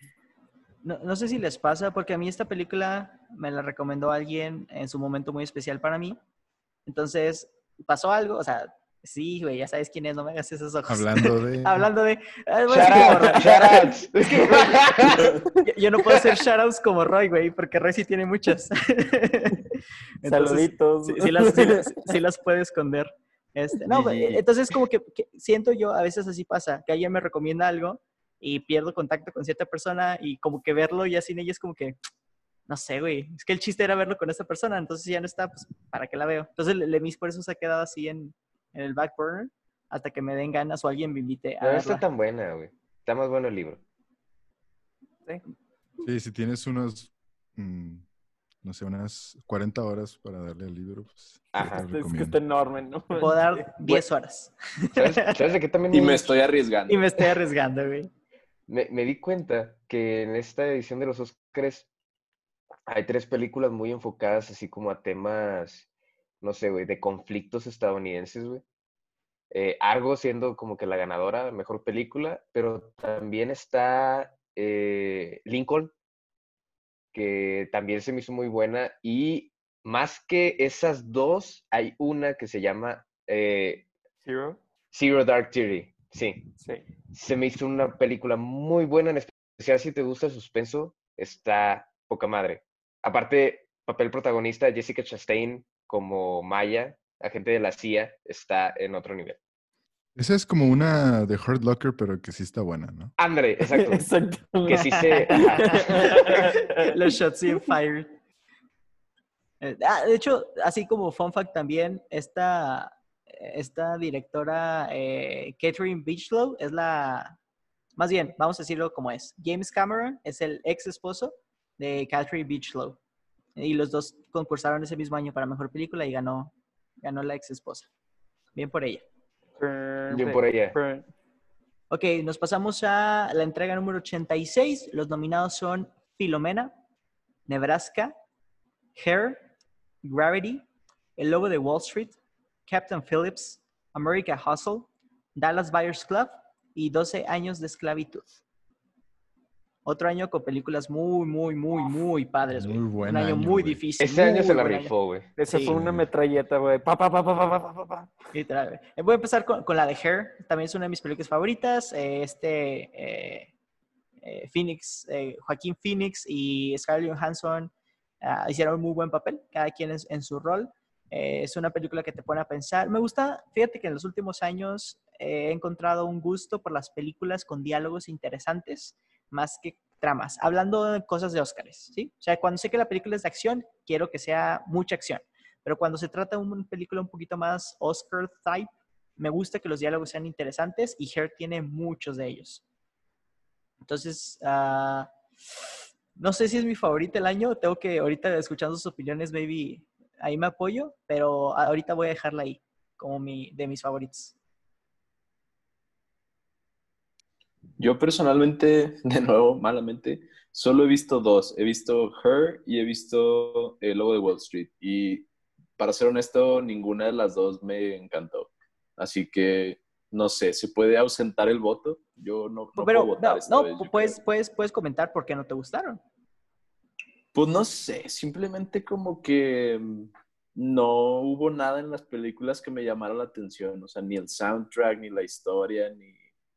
No, no sé si les pasa, porque a mí esta película me la recomendó alguien en su momento muy especial para mí. Entonces, pasó algo, o sea, sí, güey, ya sabes quién es, no me hagas esos ojos. Hablando de... Hablando de... ah, voy a Shout decir como out, Roy. shout outs. Es que, güey, yo, yo no puedo hacer shoutouts como Roy, güey, porque Roy sí tiene muchas. Entonces, Saluditos. sí, sí las, sí las- sí las puede esconder. Este, no, entonces como que, que siento yo, a veces así pasa, que alguien me recomienda algo y pierdo contacto con cierta persona y como que verlo ya sin ella es como que, no sé, güey, es que el chiste era verlo con esa persona, entonces ya no está, pues, ¿para qué la veo? Entonces Le- Lemis por eso se ha quedado así en, en el back burner hasta que me den ganas o alguien me invite a No está tan buena, güey. Está más bueno el libro. Sí, si tienes unos mm, no sé, unas 40 horas para darle al libro, pues Ajá. Es que está enorme, ¿no? Puedo dar 10 horas. ¿Sabes, sabes de qué también Y me estoy arriesgando. Y me estoy arriesgando, güey. Me, me di cuenta que en esta edición de los Oscars hay tres películas muy enfocadas así como a temas, no sé, güey, de conflictos estadounidenses, güey. Eh, Argo siendo como que la ganadora, mejor película, pero también está eh, Lincoln, que también se me hizo muy buena. Y más que esas dos, hay una que se llama eh, Zero. Zero Dark Thirty. Sí, Sí. se me hizo una película muy buena, en especial si te gusta el suspenso, está poca madre. Aparte, papel protagonista, Jessica Chastain como Maya, agente de la CIA, está en otro nivel. Esa es como una de Hurt Locker, pero que sí está buena, ¿no? Andre, exacto. Exacto. Que sí se... Los shots in fire. Eh, ah, de hecho, así como fun fact también, esta, esta directora, eh, Catherine Beachlow, es la, más bien, vamos a decirlo como es. James Cameron es el ex esposo de Catherine Beachlow. Y los dos concursaron ese mismo año para Mejor Película y ganó, ganó la ex esposa. Bien por ella. Bien por ella. Ok, nos pasamos a la entrega número 86. Los nominados son Filomena, Nebraska, Hair, Gravity, El Lobo de Wall Street, Captain Phillips, America Hustle, Dallas Buyers Club y 12 años de esclavitud. Otro año con películas muy, muy, muy, muy padres, güey. Muy Un buen año, año, muy güey. difícil. Este año se la rifó, güey. Esa Sí. fue una metralleta, güey. Pa, pa, pa, pa, pa, pa, pa, pa. Literal, güey. Voy a empezar con, con la de Hair. También es una de mis películas favoritas. Eh, este eh, eh, Phoenix, eh, Joaquín Phoenix y Scarlett Johansson ah, hicieron un muy buen papel, cada quien en, en su rol. Eh, es una película que te pone a pensar. Me gusta, fíjate que en los últimos años eh, he encontrado un gusto por las películas con diálogos interesantes más que tramas. Hablando de cosas de Óscares, ¿sí? O sea, cuando sé que la película es de acción, quiero que sea mucha acción. Pero cuando se trata de una película un poquito más Oscar type, me gusta que los diálogos sean interesantes y Hair tiene muchos de ellos. Entonces, ah, no sé si es mi favorita el año. Tengo que, ahorita escuchando sus opiniones, maybe ahí me apoyo, pero ahorita voy a dejarla ahí como mi, de mis favoritos. Yo personalmente, de nuevo, malamente, solo he visto dos. He visto Her y he visto El Lobo de Wall Street. Y para ser honesto, ninguna de las dos me encantó. Así que, no sé, ¿se puede ausentar el voto? Yo no, no pero puedo votar no, esta no, vez, yo puedes, puedes, puedes comentar por qué no te gustaron. Pues no sé, simplemente como que mm, no hubo nada en las películas que me llamara la atención. O sea, ni el soundtrack, ni la historia, ni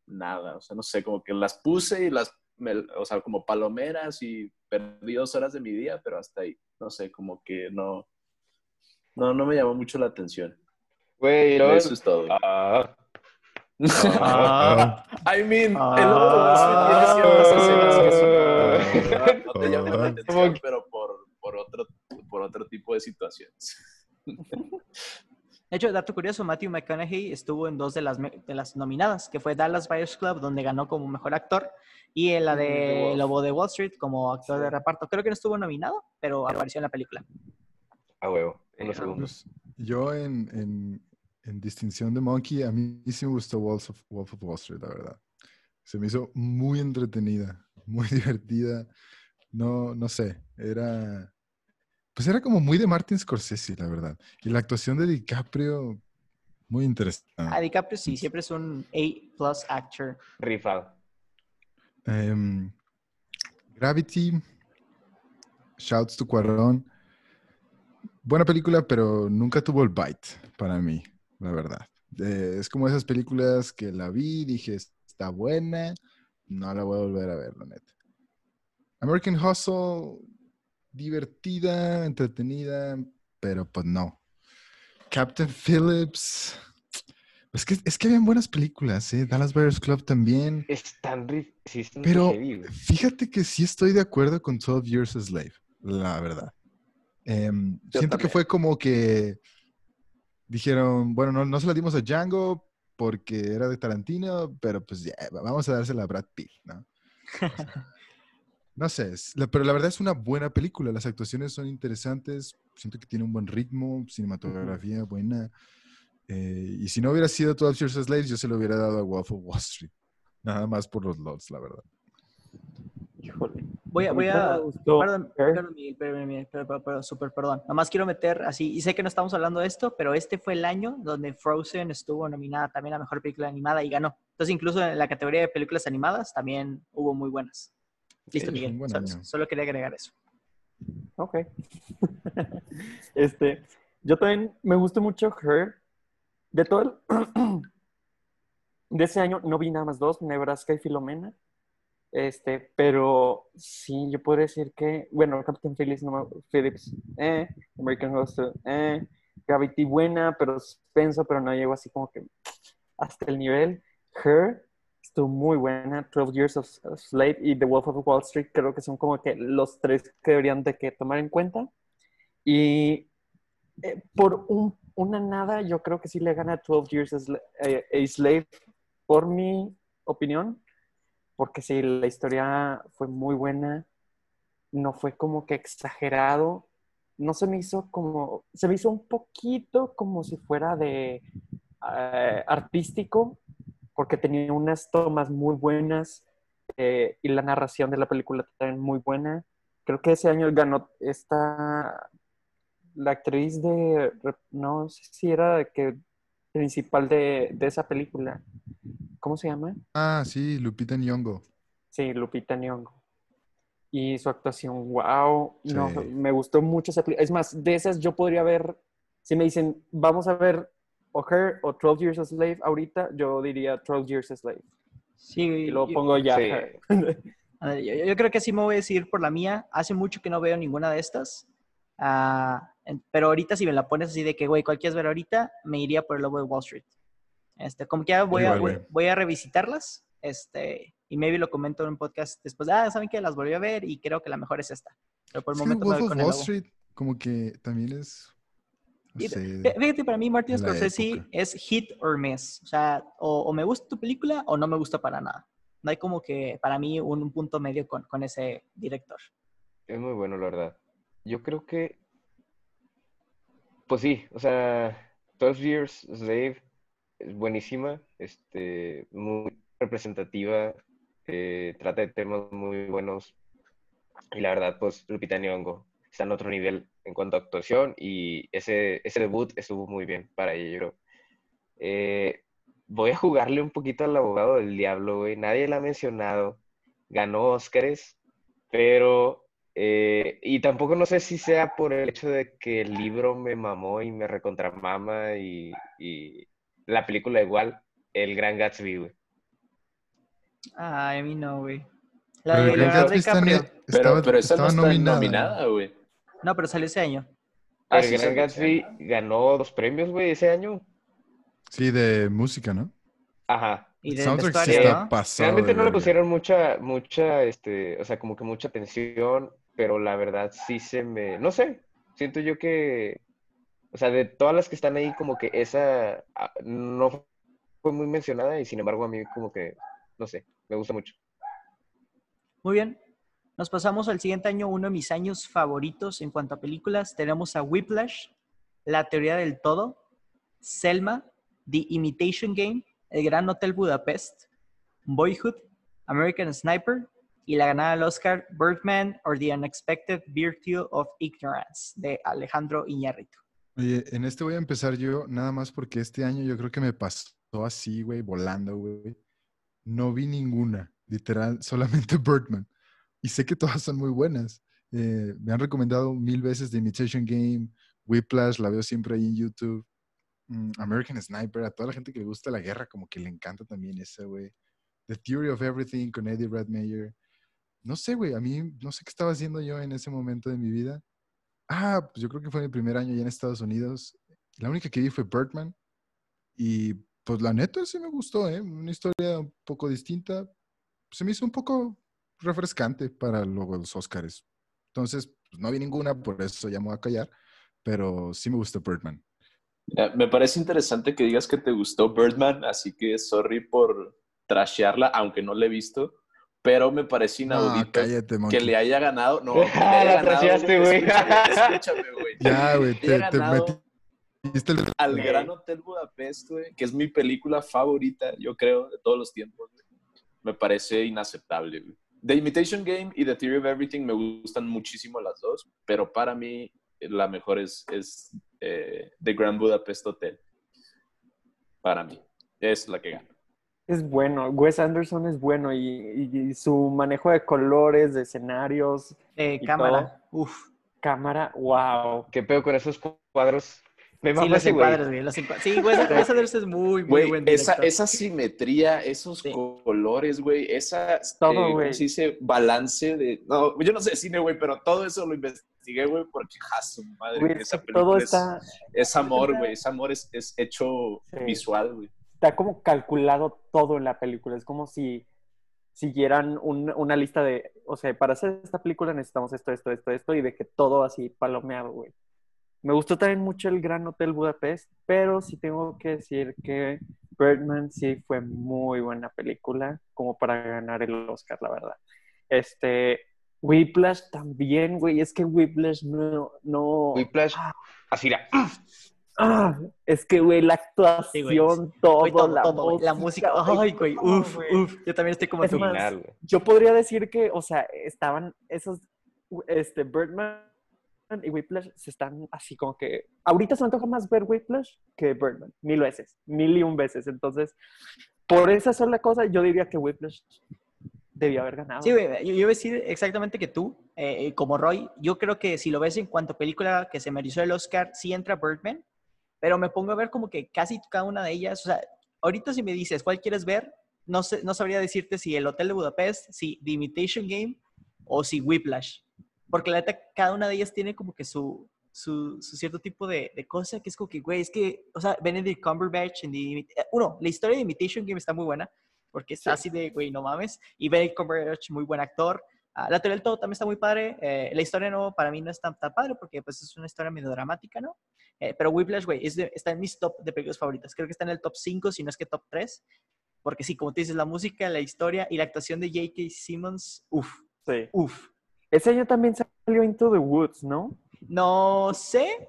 nada. O sea, no sé, como que las puse y las, me- o sea, como palomeras y perdí dos horas de mi día, pero hasta ahí. No sé, como que no, no, no me llamó mucho la atención. Güey, luego- Eso es todo. Ah, Ah, I mean, Ah. el de tiene ciertas escenas que son- no, no te llaman la atención, pero por, por, otro, por otro tipo de situaciones. De hecho, dato curioso, Matthew McConaughey estuvo en dos de las, de las nominadas, que fue Dallas Buyers Club, donde ganó como mejor actor, y en la Mm, de Wolf. Lobo de Wall Street como actor de reparto. Creo que no estuvo nominado, pero apareció en la película. a huevo, Sí, unos ah, segundos. pues, yo en, en, en distinción de Monkey, a mí sí me gustó Wolf of, Wolf of Wall Street, la verdad. Se me hizo muy entretenida, muy divertida. No, no sé, era... Pues era como muy de Martin Scorsese, la verdad. Y la actuación de DiCaprio, muy A interesante. DiCaprio sí, siempre es un A-plus actor. Rifado. Em, Gravity, Shouts to Cuarón. Buena película, pero nunca tuvo el bite para mí, la verdad. Eh, es como esas películas que la vi, dije, está buena, no la voy a volver a ver, la neta. American Hustle, divertida, entretenida, pero pues no. Captain Phillips. Es que, es que habían buenas películas, ¿eh? Dallas Buyers Club también. Están rif... Sí, están Pero fíjate que sí estoy de acuerdo con 12 Years a Slave, la verdad. Em, siento que fue como que dijeron, bueno, no, no se la dimos a Django porque era de Tarantino, pero pues ya, vamos a dársela a Brad Pitt, ¿no? No sé, es- la- pero la verdad es una buena película. Las actuaciones son interesantes. Siento que tiene un buen ritmo, cinematografía buena. Eh, y si no hubiera sido 12 Years a Slave, yo se lo hubiera dado a Wolf of Wall Street. Nada más por los lots, la verdad. Híjole. Voy a, voy a, perdón, perdón, Miguel, perdón, perdón, perdón, perdón. Nada más quiero meter así, y sé que no estamos hablando de esto, pero este fue el año donde Frozen estuvo nominada también a Mejor Película Animada y ganó. Entonces, incluso en la categoría de películas animadas también hubo muy buenas. Listo, Miguel. buen Solo, año. solo quería agregar eso. Ok. este, yo también me gustó mucho Her. De todo el- de ese año no vi nada más dos, Nebraska y Filomena. Este, pero sí, yo podría decir que, bueno, Captain Phillips, no me- Phillips, eh, American Hustle, eh, Gravity buena, pero suspenso, pero no llegó así como que hasta el nivel. Her estuvo muy buena, 12 Years of, Slave y The Wolf of Wall Street creo que son como que los tres que deberían de que tomar en cuenta. Y eh, por un- una nada, yo creo que sí le gana 12 Years eh, a Slave, por mi opinión, porque sí, la historia fue muy buena, no fue como que exagerado, no se me hizo como, se me hizo un poquito como si fuera de eh, artístico, porque tenía unas tomas muy buenas eh, y la narración de la película también muy buena. Creo que ese año ganó esta, la actriz de, no sé si era de que principal de, de esa película. ¿Cómo se llama? Ah, sí, Lupita Nyong'o. Sí, Lupita Nyong'o. Y su actuación, wow, no, me gustó mucho esa película. Es más, de esas yo podría ver, si me dicen, vamos a ver o Her o 12 Years a Slave ahorita, yo diría 12 Years a Slave. Sí, Y luego yo- pongo ya Sí. Yo, yo creo que sí me voy a decidir por la mía. Hace mucho que no veo ninguna de estas. En- pero ahorita si me la pones así de que, güey, ¿cuál quieres ver ahorita? Me iría por el Lobo de Wall Street. Este, como que ya voy, a, voy, voy a revisitarlas. Este, y maybe lo comento en un podcast después. Ah, ¿saben que Las volví a ver y creo que la mejor es esta. Pero por el momento me Wolf voy of con el Wall Lobo. Street como que también es... Fí- Fíjate, para mí Martin Scorsese es hit or miss. O sea, o, o me gusta tu película o no me gusta para nada. No hay como que para mí un, un punto medio con, con ese director. Es muy bueno, la verdad. Yo creo que, pues sí, o sea, 12 Years a Slave es buenísima, este, muy representativa, eh, trata de temas muy buenos y la verdad, pues Lupita Nyong'o está en otro nivel en cuanto a actuación y ese, ese debut estuvo muy bien para ella, yo creo. Eh, voy a jugarle un poquito al abogado del diablo, güey. Nadie la ha mencionado. Ganó Óscares, pero... eh, y tampoco no sé si sea por el hecho de que el libro me mamó y me recontramama y, y la película igual, El Gran Gatsby, güey. Ay, a mí no, güey. La Pero de Leonardo está DiCaprio. Pero, estaba- pero esa no estaba está nominada, güey. No, pero salió ese año. Ah, El sí, Gran Gatsby ganó dos premios, güey, ese año. Sí, de música, ¿no? Ajá. Y de soundtrack sí vestuario, está ¿no? pasado Realmente de no le pusieron mucha, mucha, este, o sea, como que mucha atención, pero la verdad sí se me, no sé, siento yo que, o sea, de todas las que están ahí, como que esa ah, no fue muy mencionada y sin embargo a mí como que, no sé, me gusta mucho. Muy bien. Nos pasamos al siguiente año, uno de mis años favoritos en cuanto a películas. Tenemos a Whiplash, La Teoría del Todo, Selma, The Imitation Game, El Gran Hotel Budapest, Boyhood, American Sniper y la ganada al Oscar Birdman or The Unexpected Virtue of Ignorance de Alejandro Iñárritu. En este voy a empezar yo, nada más porque este año yo creo que me pasó así, güey, volando, güey. No vi ninguna, literal, solamente Birdman. Y sé que todas son muy buenas. Eh, me han recomendado mil veces The Imitation Game, Whiplash, la veo siempre ahí en YouTube. Mm, American Sniper, a toda la gente que le gusta la guerra, como que le encanta también esa, güey. The Theory of Everything con Eddie Redmayne. No sé, güey, a mí no sé qué estaba haciendo yo en ese momento de mi vida. Ah, pues yo creo que fue mi primer año allá en Estados Unidos. La única que vi fue Birdman. Y pues la neta sí me gustó, ¿eh? Una historia un poco distinta. Se me hizo un poco refrescante para luego los Oscars. Entonces, pues, no vi ninguna, por eso ya me voy a callar. Pero sí me gustó Birdman. Me parece interesante que digas que te gustó Birdman, así que sorry por trashearla, aunque no la he visto, pero me parece No, inaudito cállate, que le haya ganado. No, que le haya la ganado, troceaste, güey. Escúchame, güey. Ya, güey, te, te metiste el... al. Gran Hotel Budapest, güey, que es mi película favorita, yo creo, de todos los tiempos. güey. Me parece inaceptable, güey. The Imitation Game y The Theory of Everything me gustan muchísimo las dos, pero para mí la mejor es, es eh, The Grand Budapest Hotel. Para mí. Es la que gana. Es bueno, Wes Anderson es bueno y, y- y su manejo de colores, de escenarios, Eh, cámara. Uf. cámara, wow. ¿Qué pedo con esos cuadros? Me Sí, los güey. encuadres, güey. Los encuadres. Sí, Wes Wes Anderson es muy, muy Güey, buen esa, director. esa simetría, esos Sí. colores, güey, esa, Todo, eh, ¿cómo güey. se dice? Balance de... No, yo no sé cine, güey, pero todo eso lo investigué, güey, porque, ja, su madre, Güey, es esa que todo película es, está, es amor, güey, ese amor es, es hecho Sí. visual, güey. está como calculado todo en la película. Es como si siguieran un- una lista de, o sea, para hacer esta película necesitamos esto, esto, esto, esto, y de que todo así palomeado, güey. Me gustó también mucho el Gran Hotel Budapest, pero sí tengo que decir que Birdman sí fue muy buena película, como para ganar el Oscar, la verdad. Este, Whiplash también, güey, es que Whiplash no, no... Whiplash, así era. Ah, es que, güey, la Sí, actuación, güey. todo, Güey, todo, la, todo, güey. La música. Ay, güey. Uf, uf. Yo también estoy como Es más, Final, güey. Yo podría decir que, o sea, estaban esos, este, Birdman y Whiplash se están así como que, ahorita se me antoja más ver Whiplash que Birdman, mil veces, mil y un veces. Entonces, por esa sola cosa, yo diría que Whiplash debió haber ganado. Sí, yo, yo iba a decir exactamente que tú, eh, eh, como Roy, yo creo que si lo ves en cuanto a película que se mereció el Oscar, sí entra Birdman, pero me pongo a ver como que casi cada una de ellas, o sea, ahorita si me dices cuál quieres ver, no, sé, no sabría decirte si el Hotel de Budapest, si The Imitation Game o si Whiplash, porque la neta cada una de ellas tiene como que su, su, su cierto tipo de, de cosa que es como que, güey, es que, o sea, Benedict Cumberbatch en The, eh, uno, la historia de Imitation Game está muy buena, porque está así de, güey, no mames. Y Benedict Cumberbatch, muy buen actor. Ah, la teoría del todo también está muy padre. Eh, la historia no, para mí no es tan, tan padre porque pues es una historia medio dramática, ¿no? Eh, pero Whiplash, güey, es está en mis top de películas favoritas. Creo que está en el top 5, si no es que top 3. Porque sí, como te dices, la música, la historia y la actuación de J.K. Simmons, uff, Sí. uff. Ese año también salió Into the Woods, ¿no? No sé,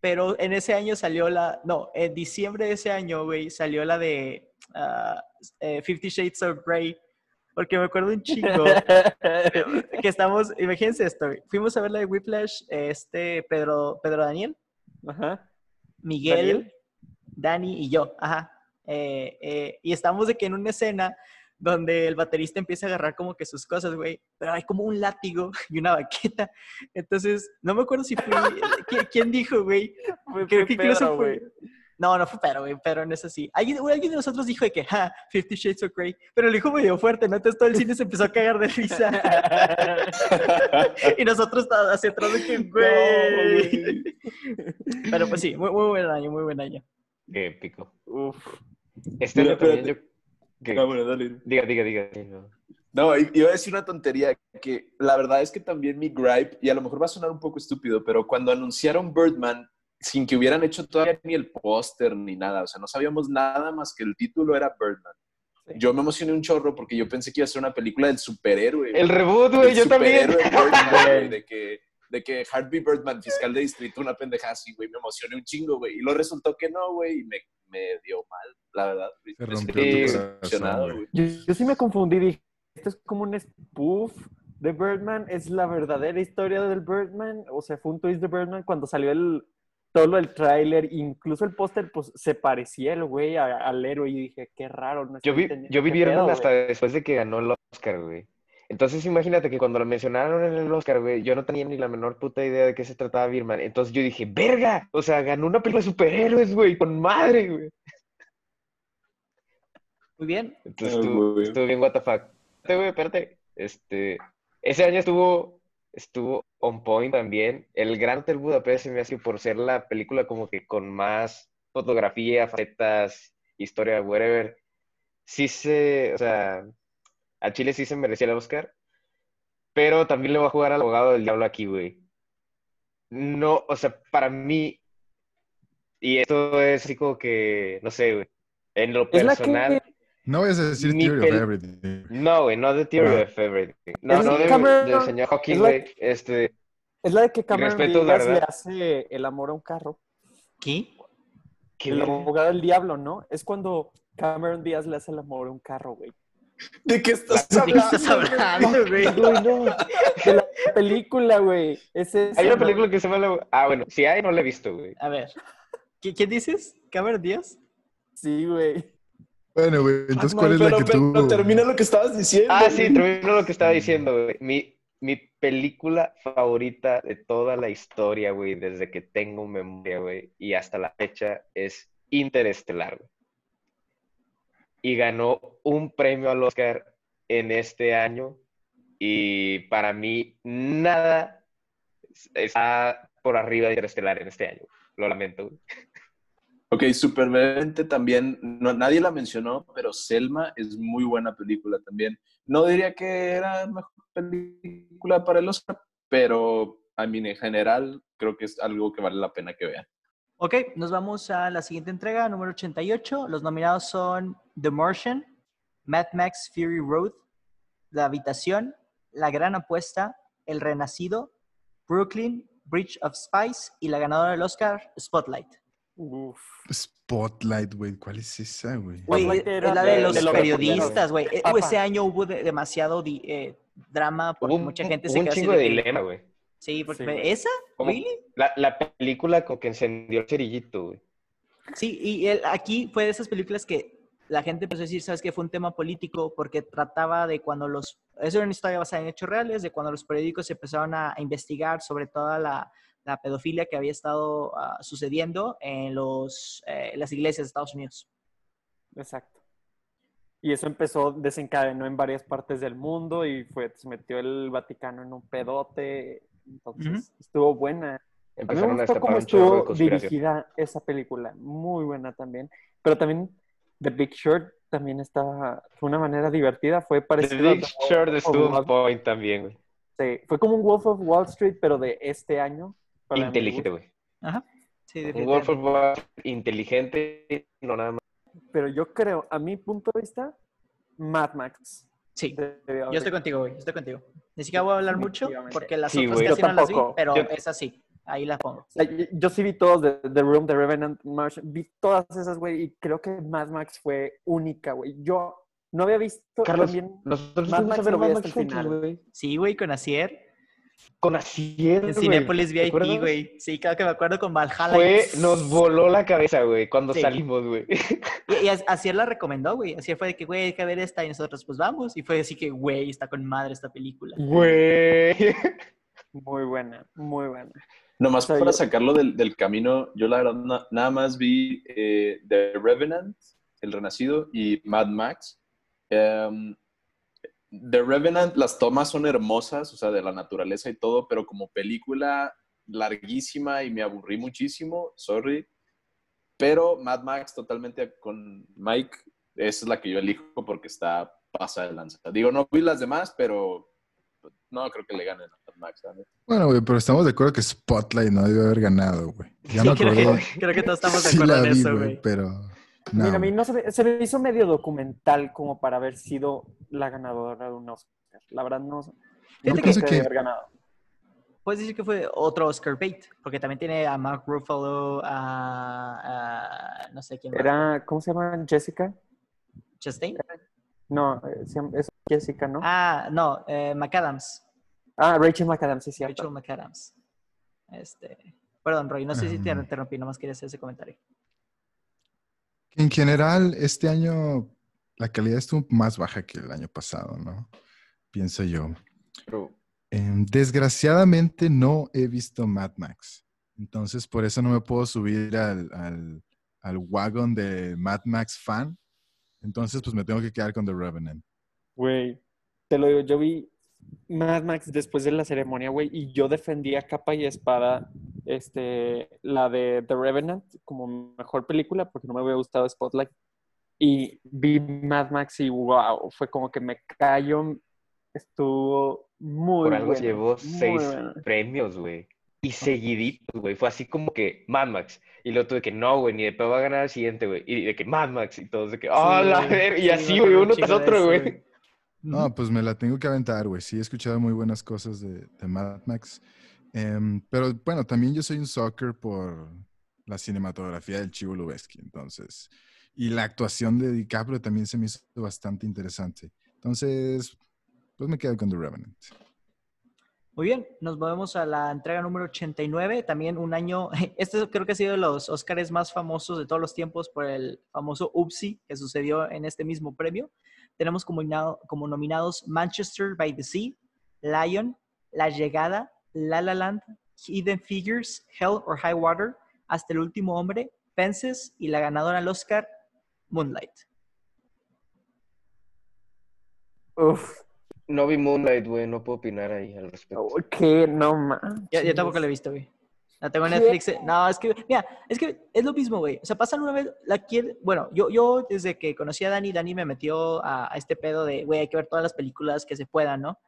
pero en ese año salió la. No, en diciembre de ese año, güey, salió la de ah, eh, Fifty Shades of Grey. Porque me acuerdo un chingo que estamos. Imagínense esto, güey, fuimos a ver la de Whiplash, este Pedro, Pedro Daniel, Ajá. Miguel, ¿Daniel? Dani y yo. Ajá. Eh, eh, y estamos de que en una escena donde el baterista empieza a agarrar como que sus cosas, güey, pero hay como un látigo y una baqueta. Entonces, no me acuerdo si fue... ¿quién, dijo, güey? Creo que incluso fue... No, no fue Pedro, güey, pero no es así. Alguien, alguien de nosotros dijo de que, ja, Fifty Shades of Grey, pero lo dijo medio fuerte, ¿no? Entonces todo el cine se empezó a cagar de risa. y nosotros estábamos hacia atrás de que, güey. pero pues sí, muy, muy buen año, muy buen año. Qué épico. Uf. Este Mira, año también ¿qué? Ah, bueno, dale. Diga, diga, diga. No. No, i- iba a decir una tontería, que la verdad es que también mi gripe, y a lo mejor va a sonar un poco estúpido, pero cuando anunciaron Birdman, sin que hubieran hecho todavía ni el póster ni nada, o sea, no sabíamos nada más que el título era Birdman. Sí. Yo me emocioné un chorro porque yo pensé que iba a ser una película del superhéroe. El reboot, güey, yo también. superhéroe Birdman, güey, de que, de que Harvey Birdman, fiscal de distrito, una pendejada así, güey, me emocioné un chingo, güey. Y lo resultó que no, güey, y me, me dio mal, la verdad. Se rompió. Yo, yo sí me confundí, dije, esto es como un spoof de Birdman, es la verdadera historia del Birdman, o sea, fue un twist de Birdman cuando salió el todo lo del tráiler, incluso el póster, pues se parecía el güey al héroe y dije, qué raro. No Yo vi, yo vi Birdman hasta güey". después de que ganó el Oscar, güey. Entonces imagínate que cuando lo mencionaron en el Oscar, güey, yo no tenía ni la menor puta idea de qué se trataba Birdman. Entonces yo dije, verga, o sea, ganó una película de superhéroes, güey, con madre, güey. Muy bien. Entonces estuvo, estuvo bien what the fuck. Espérate, güey, espérate. Este, ese año estuvo, estuvo on point también. El Gran Hotel Budapest se me hace por ser la película como que con más fotografía, facetas, historia, whatever. Sí se, o sea, a Chile sí se merecía el Oscar, pero también le va a jugar al abogado del diablo aquí, güey. No, o sea, para mí, y esto es así como que, no sé, güey, en lo Es personal. que No decir Theory pel- of Everything. No, güey, no de Theory of Everything. No, Es no de- Cameron- del señor Hawking, es la- güey. Este, Es la de que Cameron Diaz le hace el amor a un carro. ¿Qué? ¿qué El abogado del diablo, ¿no? Es cuando Cameron Díaz le hace el amor a un carro, güey. ¿De qué estás ¿De qué hablando? estás hablando, güey? Güey, no. De la película, güey. Es esa, Hay una ¿no? película que se llama... Ah, bueno, si hay, no la he visto, güey. A ver. ¿Qué, ¿Quién dices? ¿Cameron Díaz? Sí, güey. Bueno, güey, entonces, ¿cuál es pero, la que pero, tú...? termina lo que estabas diciendo. Ah, sí, güey. termino lo que estaba diciendo, güey. Mi, mi película favorita de toda la historia, güey, desde que tengo memoria, güey, y hasta la fecha es Interestelar, güey. Y ganó un premio al Oscar en este año. Y para mí, nada está por arriba de Interestelar en este año. Lo lamento. Ok, súper brevemente también, no, nadie la mencionó, pero Selma es muy buena película también. No diría que era mejor película para el Oscar, pero a mí en general creo que es algo que vale la pena que vean. Ok, nos vamos a la siguiente entrega, número 88. Los nominados son The Martian, Mad Max Fury Road, La Habitación, La Gran Apuesta, El Renacido, Brooklyn, Bridge of Spice y la ganadora del Oscar, Spotlight. Uf. Spotlight, güey. ¿Cuál es esa, güey? Es la de de- los de periodistas, güey. Ajá. Ese año hubo de- demasiado di- eh, drama porque Hubo un, mucha gente hubo se un quedó así chingo de dilema, güey. Sí, porque Sí. ¿esa? ¿Cómo? ¿Really? La, la película con que encendió el cerillito, güey. Sí, y el- aquí fue de esas películas que la gente empezó a decir, ¿sabes qué? Fue un tema político porque trataba de cuando los... Es una historia basada en hechos reales, de cuando los periódicos empezaron a, a investigar sobre toda la, la pedofilia que había estado ah, sucediendo en los, eh, las iglesias de Estados Unidos. Exacto. Y eso empezó, desencadenó en varias partes del mundo y fue, se metió el Vaticano en un pedote. Entonces, estuvo buena. A mí me Empezaron a gustó cómo estuvo dirigida esa película. Muy buena también. Pero también The Big Short también estaba, fue una manera divertida. Fue The parecido a Big The Wolf Short estuvo point también, güey. sí, fue como un Wolf of Wall Street, pero de este año. Inteligente, güey. Ajá. Sí, Un Wolf of Wall Street inteligente, no nada más. Pero yo creo, a mi punto de vista, Mad Max. Sí, yo estoy contigo, güey. Estoy contigo. Ni siquiera voy a hablar mucho porque las Sí, otras güey. casi Yo no las vi, pero Yo- esa sí. Ahí la pongo. Yo, sí vi todos de The Room, The Revenant, Martian, vi todas esas, güey, y creo que Mad Max fue única, güey. Yo no había visto Carlos, también... nosotros Mad Max a ver Mad hasta Max final. güey. Sí, güey, con Asier. Con Asier, En güey. Cinépolis ¿Te acuerdas? VIP, güey. Sí, claro que me acuerdo con Valhalla. Fue, nos voló la cabeza, güey, cuando Sí. salimos, güey. Y, y Asier la recomendó, güey. Asier fue de que, güey, hay que ver esta. Y nosotros, pues vamos. Y fue así que, güey, está con madre esta película. Güey. Muy buena, muy buena. Nomás O sea, para yo- sacarlo del, del camino, yo la verdad na- nada más vi eh, The Revenant, El Renacido y Mad Max. Em, The Revenant, las tomas son hermosas, o sea, de la naturaleza y todo, pero como película larguísima y me aburrí muchísimo, sorry. Pero Mad Max totalmente con Mike, esa es la que yo elijo porque está pasa de lanza. Digo, no vi las demás, pero no creo que le ganen a Mad Max. ¿sabes? Bueno, güey, pero estamos de acuerdo que Spotlight no debe haber ganado, güey. Ya Sí, me creo, que, creo que todos estamos de Sí acuerdo la en vi, eso, güey. pero... no, Mira, a mí no se me, se me hizo medio documental como para haber sido la ganadora de un Oscar. La verdad no, no que- que haber ganado. Puedes decir que fue otro Oscar bait, porque también tiene a Mark Ruffalo, a, a- no sé quién más. Era, ¿cómo se llama? Jessica. Chastain. No, eh, es Jessica, ¿no? Ah, no, eh, McAdams. Ah, Rachel McAdams, sí, cierto. Rachel McAdams. Este, perdón, Roy, no sé si te Um. interrumpí, nomás quería hacer ese comentario. En general, este año la calidad estuvo más baja que el año pasado, ¿no? Pienso yo. Pero, Em, desgraciadamente no he visto Mad Max. Entonces, por eso no me puedo subir al, al, al wagon de Mad Max fan. Entonces, pues me tengo que quedar con The Revenant. Güey, te lo digo, yo vi Mad Max después de la ceremonia, güey, y yo defendía capa y espada este, la de The Revenant como mejor película porque no me había gustado Spotlight. Y vi Mad Max y wow, fue como que me cayó, estuvo muy por algo llevó seis bueno. premios, güey. Y seguiditos, güey. Fue así como que Mad Max. Y luego tuve que no, güey, ni de pedo va a ganar el siguiente, güey. Y de que Mad Max y todos de que, ¡oh, la güey. ver! Y Sí, así, güey, uno un tras otro, güey. No, pues me la tengo que aventar, güey. Sí, he escuchado muy buenas cosas de, de Mad Max. Em, pero bueno, también yo soy un soccer por la cinematografía del Chivo Lubeski, entonces. Y la actuación de DiCaprio también se me hizo bastante interesante. Entonces, pues me quedo con The Revenant. Muy bien, nos movemos a la entrega número 89, también un año, este creo que ha sido de los Oscars más famosos de todos los tiempos por el famoso UPSI que sucedió en este mismo premio. Tenemos como, como nominados Manchester by the Sea, Lion, La Llegada, La La Land, Hidden Figures, Hell or High Water, Hasta el Último Hombre, Fences y la ganadora al Oscar, Moonlight. Uf, No vi Moonlight, güey, no puedo opinar ahí al respecto. que no más. Yo, yo tampoco la he visto, güey. La tengo en Netflix. eh. No, es que, mira, es que es lo mismo, güey. O sea, pasan una vez, la quiere, bueno, yo, yo desde que conocí a Dani, Dani me metió a, a este pedo de, güey, hay que ver todas las películas que se puedan, ¿no?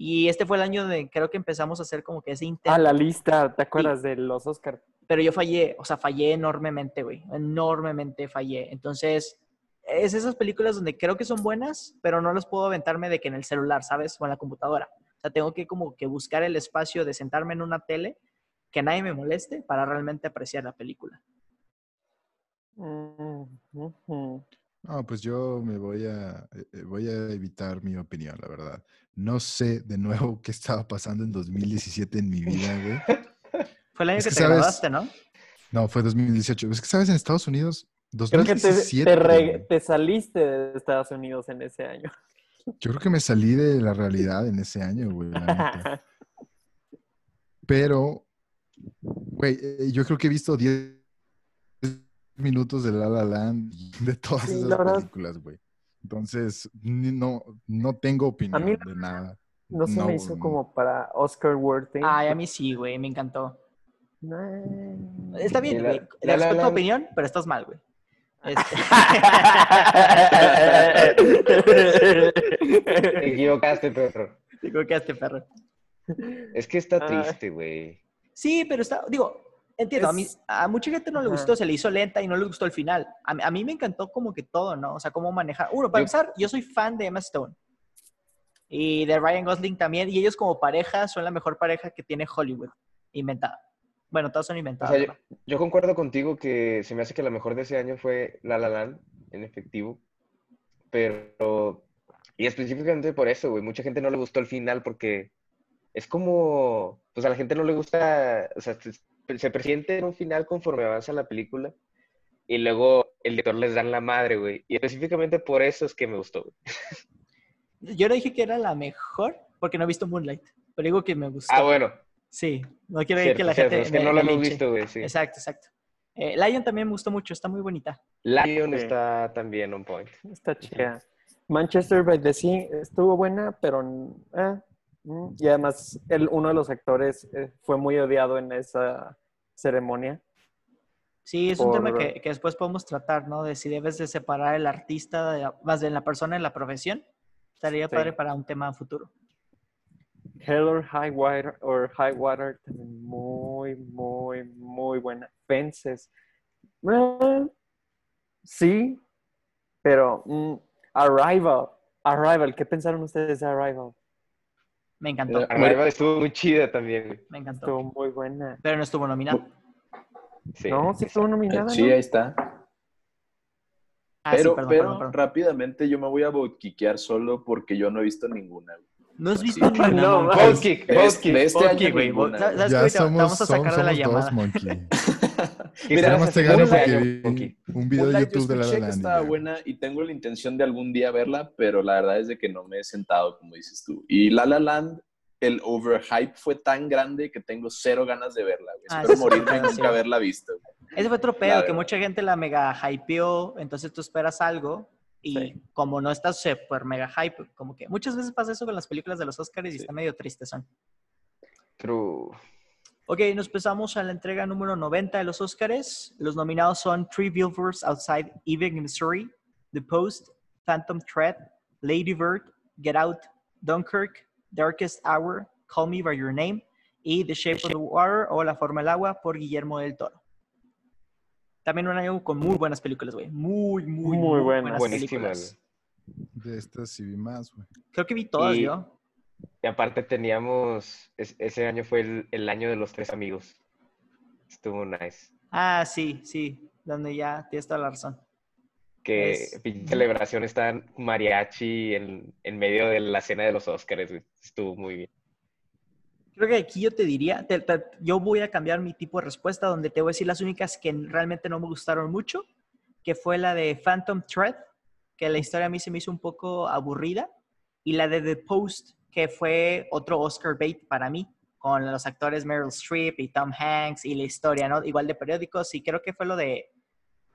Y este fue el año de, creo que empezamos a hacer como que ese intento. Ah, la lista, ¿te acuerdas de los Oscar? Pero yo fallé, o sea, fallé enormemente, güey. Enormemente fallé. Entonces, es esas películas donde creo que son buenas, pero no las puedo aventarme de que en el celular, ¿sabes? O en la computadora. O sea, tengo que como que buscar el espacio de sentarme en una tele que nadie me moleste para realmente apreciar la película. Mm. No, pues yo me voy a, eh, eh, voy a evitar mi opinión, la verdad. No sé de nuevo qué estaba pasando en 2017 en mi vida, güey. Fue el año Es que, que te sabes- graduaste, ¿no? No, fue 2018. Es que, ¿sabes? En Estados Unidos, Creo que te, 2017. te, re- güey. te saliste de Estados Unidos en ese año. Yo creo que me salí de la realidad en ese año, güey. Pero, güey, eh, yo creo que he visto 10 minutos de La La Land de todas Sí, esas verdad. películas, güey. Entonces, ni- no, no tengo opinión mí de nada. No se me hizo como para Oscar worthy. Ay, a mí sí, güey, me encantó. No. Está bien, güey. Respeto tu opinión, pero estás mal, güey. Este- Te equivocaste, perro. Digo que este perro. Es que está triste, güey. Sí, pero está, digo, entiendo, a, mí, a mucha gente no le gustó, se le hizo lenta y no le gustó el final. A, mí- a mí me encantó como que todo, ¿no? O sea, cómo manejar. Uno, para Yo- empezar, yo soy fan de Emma Stone. Y de Ryan Gosling también. Y ellos como pareja son la mejor pareja que tiene Hollywood. Inventada. Bueno, todos son O inventados. sea, yo, ¿verdad? yo concuerdo contigo que se me hace que la mejor de ese año fue La La Land, en efectivo. Pero, y específicamente por eso, güey, mucha gente no le gustó el final porque es como, pues a la gente no le gusta, o sea, se, presiente en un final conforme avanza la película y luego el director les dan la madre, güey. Y específicamente por eso es que me gustó, güey. Yo no dije que era la mejor porque no he visto Moonlight. Pero digo que me gustó. Ah, bueno, Sí, no quiero decir que la cierto, gente. es que me- no lo hemos visto, güey, sí. Exacto, exacto. Eh, Lion también me gustó mucho, está muy bonita. Lion Sí. está también on point. Está chida. Manchester by the Sea estuvo buena, pero eh, y además el, uno de los actores eh, fue muy odiado en esa ceremonia. Sí, es un tema que, que después podemos tratar, ¿no? De si debes de separar el artista, de más de la persona en la profesión. Estaría Sí. padre para un tema futuro. Hell or High Water, or High Water también muy, muy, muy buena. Fences. Eh, sí, pero mm, Arrival. Arrival, ¿qué pensaron ustedes de Arrival? Me encantó, Eh, Arrival estuvo muy chida también, güey. me encantó. Estuvo muy buena. Pero no estuvo nominado. Sí, no, sí estuvo nominada. Sí, ¿no? ahí está. Ah, sí, Pero, perdón, pero perdón, perdón. rápidamente yo me voy a boutquiquear solo porque yo no he visto ninguna. No has Sí. visto ninguna. No, Monkey? De, vote este- kick. de este Monkey, güey. Ya Ahorita te somos, vamos a sacar de la somos dos, llamada. Monkey. Mira, más te gano porque un video de YouTube de La Land. y estaba buena y tengo la intención de algún día verla, pero la verdad es de que no me he sentado, como dices tú. Y La La Land, el overhype fue tan grande que tengo cero ganas de verla. güey. Ah, Espero sí, morirme y sí. nunca haberla visto. Ese fue otro pedo, que mucha gente la mega hypeó, entonces tú esperas algo y Sí. como no estás super mega hype, como que muchas veces pasa eso con las películas de los Oscars y Sí. está medio triste son. True. Ok, nos pasamos a la entrega número 90 de los Oscars. Los nominados son Three Billboards Outside Ebbing, Missouri, The Post, Phantom Thread, Lady Bird, Get Out, Dunkirk, Darkest Hour, Call Me By Your Name y The Shape of the Water o La Forma del Agua por Guillermo del Toro. También un año con muy buenas películas, güey. Muy, muy, Muy muy buenas. buenas películas. De estas sí vi más, güey. Creo que vi todas Y- yo. Y aparte teníamos, es- ese año fue el, el año de los tres amigos. Estuvo nice. Ah, sí, sí, donde ya tienes toda la razón. Que Es- pinche celebración está mariachi en, en medio de la cena de los Oscars. güey. Estuvo muy bien. Creo que aquí yo te diría, te- yo voy a cambiar mi tipo de respuesta donde te voy a decir las únicas que realmente no me gustaron mucho, que fue la de Phantom Thread, que la historia a mí se me hizo un poco aburrida, y la de The Post, que fue otro Oscar bait para mí, con los actores Meryl Streep y Tom Hanks y la historia, ¿no? Igual de periódicos, y creo que fue lo de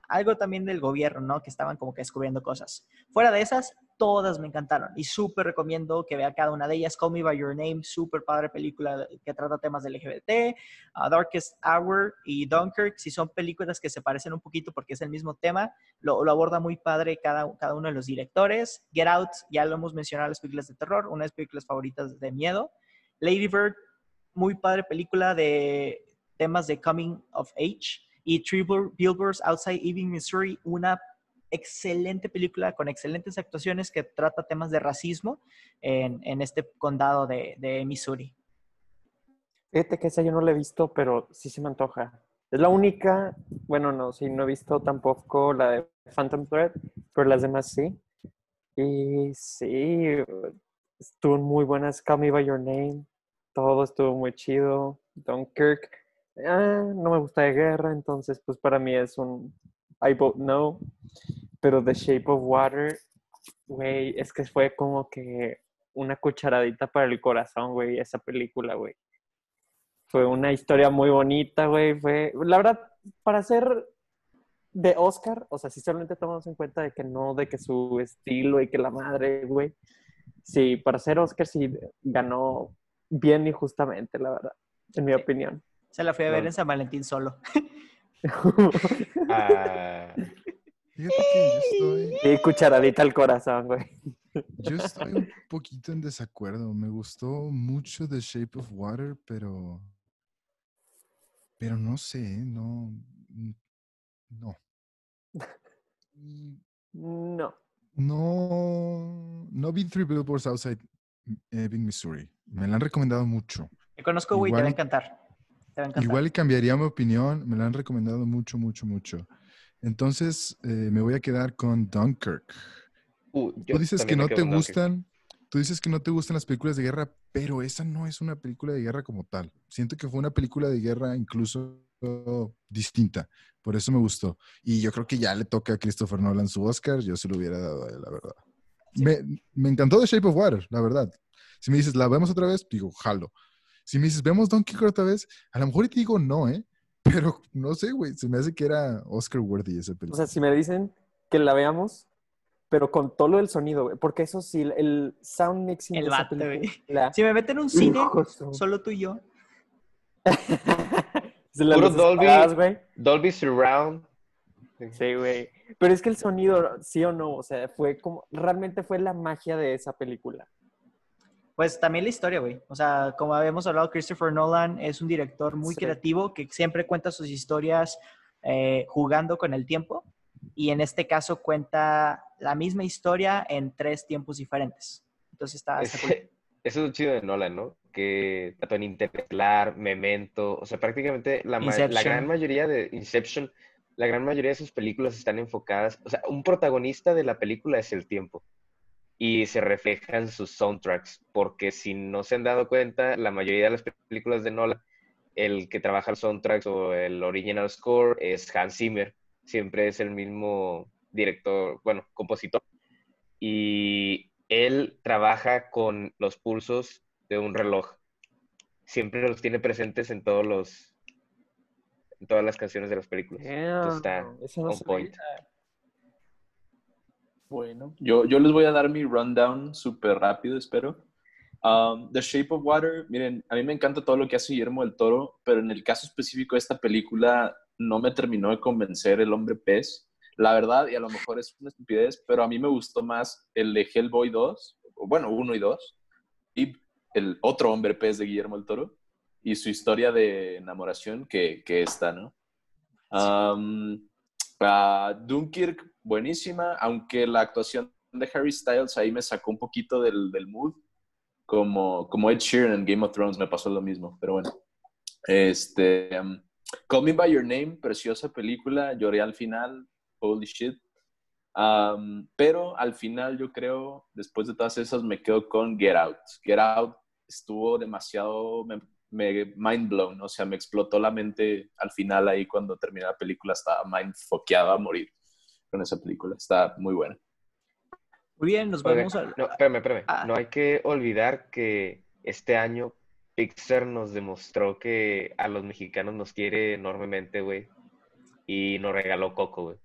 algo también del gobierno, ¿no? Que estaban como que descubriendo cosas. Fuera de esas, todas me encantaron y súper recomiendo que vea cada una de ellas. Call Me By Your Name, súper padre película que trata temas del LGBT. uh, Darkest Hour y Dunkirk, si son películas que se parecen un poquito porque es el mismo tema, lo, aborda muy padre cada, cada uno de los directores. Get Out, ya lo hemos mencionado, las películas de terror, una de las películas favoritas de miedo. Lady Bird, muy padre película de temas de coming of age. Y Three Bill- Billboards Outside Ebbing, Missouri, una excelente película con excelentes actuaciones que trata temas de racismo en, en este condado de, de Missouri. Fíjate que esa yo no la he visto, pero sí se me antoja. Es la única, bueno, no, sí, no he visto tampoco la de Phantom Thread, pero las demás sí. Y sí, estuvo muy buenas. Call Me By Your Name, todo estuvo muy chido. Dunkirk, ah, no me gusta de guerra, entonces pues para mí es un I vote no. Pero The Shape of Water, güey, es que fue como que una cucharadita para el corazón, güey, esa película, güey. Fue una historia muy bonita, güey. Fue, la verdad, para ser de Oscar, o sea, si solamente tomamos en cuenta de que no, de que su estilo y que la madre, güey. Sí, para ser Oscar sí ganó bien y justamente, la verdad, en mi Sí. opinión. Se la fui a ver No. en San Valentín solo. Ah, Fíjate que yo estoy, Sí, cucharadita al corazón, güey. yo estoy un poquito en desacuerdo. Me gustó mucho The Shape of Water, pero. Pero no sé, ¿eh? no. No. No. No. No vi Three Billboards Outside Ebbing, Missouri. Me la han recomendado mucho. Te conozco, güey, Igual. Te va a encantar. Igual y cambiaría mi opinión. Me la han recomendado mucho, mucho, mucho. Entonces, eh, me voy a quedar con Dunkirk. uh, Tú dices que no te con Dunkirk. gustan, tú dices que no te gustan las películas de guerra, pero esa no es una película de guerra como tal. Siento que fue una película de guerra incluso distinta. Por eso me gustó. Y yo creo que ya le toca a Christopher Nolan su Oscar. Yo se lo hubiera dado a él, la verdad. Me, me encantó The Shape of Water, la verdad. Si me dices, ¿la vemos otra vez? Digo, jalo. Si me dices, ¿vemos Donkey Kong otra vez? A lo mejor te digo no, ¿eh? Pero no sé, güey. Se me hace que era Oscar worthy esa O película. sea, si me dicen que la veamos, pero con todo lo del sonido, güey. Porque eso sí, el sound mixing El de esa vato, Si me meten en un cine, Hijo su- solo tú y yo. Puro Dolby. güey. Dolby Surround. Sí, güey. Pero es que el sonido, sí o no, o sea, fue como, realmente fue la magia de esa película. Pues también la historia, güey. O sea, como habíamos hablado, Christopher Nolan es un director muy Sí. creativo que siempre cuenta sus historias eh, jugando con el tiempo. Y en este caso cuenta la misma historia en tres tiempos diferentes. Entonces está... Ese- Eso es lo chido de Nolan, ¿no? Que tanto en Interstellar, Memento, o sea, prácticamente la, la gran mayoría de Inception, la gran mayoría de sus películas están enfocadas, o sea, un protagonista de la película es el tiempo y se refleja en sus soundtracks, porque si no se han dado cuenta, la mayoría de las películas de Nolan, el que trabaja el soundtracks o el original score es Hans Zimmer, siempre es el mismo director, bueno, compositor. Y él trabaja con los pulsos de un reloj. Siempre los tiene presentes en todos los en todas las canciones de las películas. Entonces está no on point. Bueno, yo, yo les voy a dar mi rundown súper rápido, espero. Um, The Shape of Water, miren, a mí me encanta todo lo que hace Guillermo del Toro, pero en el caso específico de esta película no me terminó de convencer el hombre pez. La verdad, y a lo mejor es una estupidez, pero a mí me gustó más el de Hellboy 2, o bueno, 1 y 2, y el otro hombre pez de Guillermo del Toro, y su historia de enamoración que, que esta, ¿no? Um, Dunkirk, buenísima, aunque la actuación de Harry Styles ahí me sacó un poquito del, del mood, como, como Ed Sheeran en Game of Thrones me pasó lo mismo, pero bueno. Este, um, Call Me By Your Name, preciosa película, lloré al final, holy shit. Um, pero al final yo creo, después de todas esas, me quedo con Get Out. Get Out estuvo demasiado, me, me mind blown, o sea, me explotó la mente al final ahí cuando terminé la película, estaba mind foqueado a morir con esa película, está muy buena. Muy bien, nos Oigan, vemos a... no, espérame, espérame. Ah. No hay que olvidar que este año Pixar nos demostró que a los mexicanos nos quiere enormemente, güey. Y nos regaló Coco, güey.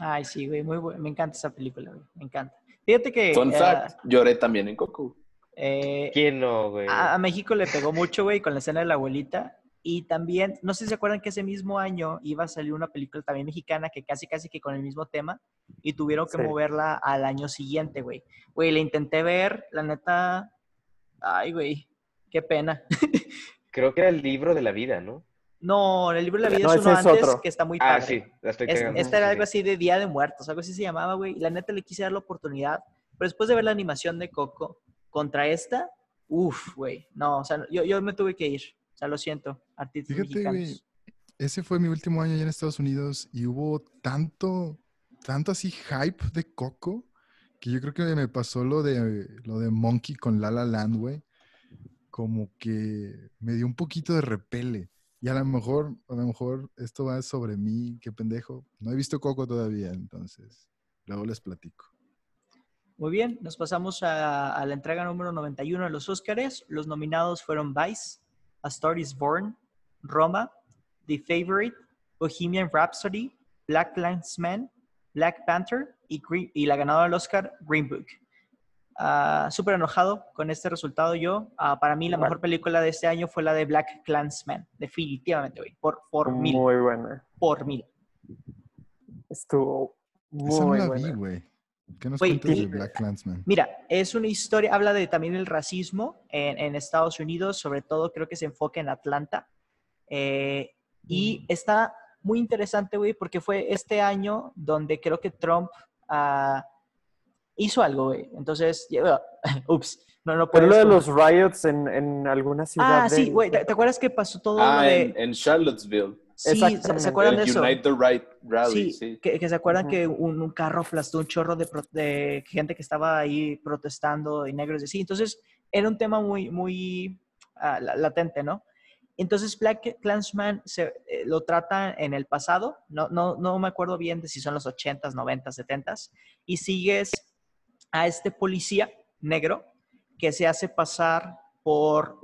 Ay, sí, güey, muy bueno. Me encanta esa película, güey. Me encanta. Fíjate que Fun eh, fact, lloré también en Coco. eh, ¿Quién no, güey? a, a México le pegó mucho, güey, con la escena de la abuelita. Y también, no sé si se acuerdan que ese mismo año iba a salir una película también mexicana que casi, casi que con el mismo tema y tuvieron que Sí. moverla al año siguiente, güey. Güey, la intenté ver, la neta, ay, güey, qué pena. Creo que era el libro de la vida, ¿no? No, el libro de la vida No, es uno es antes otro. que está muy Ah, padre. sí, la estoy Es- esta era algo sí. así de Día de Muertos, algo así se llamaba, güey. Y la neta le quise dar la oportunidad. Pero después de ver la animación de Coco contra esta, uff, güey. No, o sea, yo, yo me tuve que ir. Sea, lo siento, artistas Fíjate, mexicanos. ese fue mi último año allá en Estados Unidos y hubo tanto, tanto así hype de Coco que yo creo que me pasó lo de, lo de Monkey con La La Land, güey. Como que me dio un poquito de repele. Y a lo mejor, a lo mejor esto va sobre mí, qué pendejo. No he visto Coco todavía, entonces luego les platico. Muy bien, nos pasamos a, a la entrega número 91 de los Óscares. Los nominados fueron Vice, A Star is Born, Roma, The Favorite, Bohemian Rhapsody, Black Landsman, Black Panther y, Green- y la ganadora del Oscar, Green Book. Ah, Súper enojado con este resultado yo. Ah, para mí la mejor película de este año fue la de Black Clansman. Definitivamente, güey. Por, por mil. Muy buena. Por mil. Estuvo Esa no muy vi, buena. güey. ¿Qué nos cuentas de Black Clansman? Mira, es una historia, habla de también el racismo en, en Estados Unidos, sobre todo creo que se enfoca en Atlanta. Eh, y está muy interesante, güey, porque fue este año donde creo que Trump ah, hizo algo, güey. Entonces, ya- ups, no, no Pero puedes... lo de los riots en, en alguna ciudad. Ah, sí, güey, ¿te, te acuerdas que pasó todo Ah, lo de... en, en Charlottesville. Sí, ¿se, acuerdan El de eso? Unite the Right Rally, Sí, sí. Que, que se acuerdan Ujú. que un, un carro aplastó un chorro de, de gente que estaba ahí protestando y negros y así. Entonces, era un tema muy, muy la- latente, ¿no? Entonces, Black Clansman se, eh, lo trata en el pasado, no, no, no me acuerdo bien de si son los 80s, 90s, 70s, y sigues a este policía negro que se hace pasar por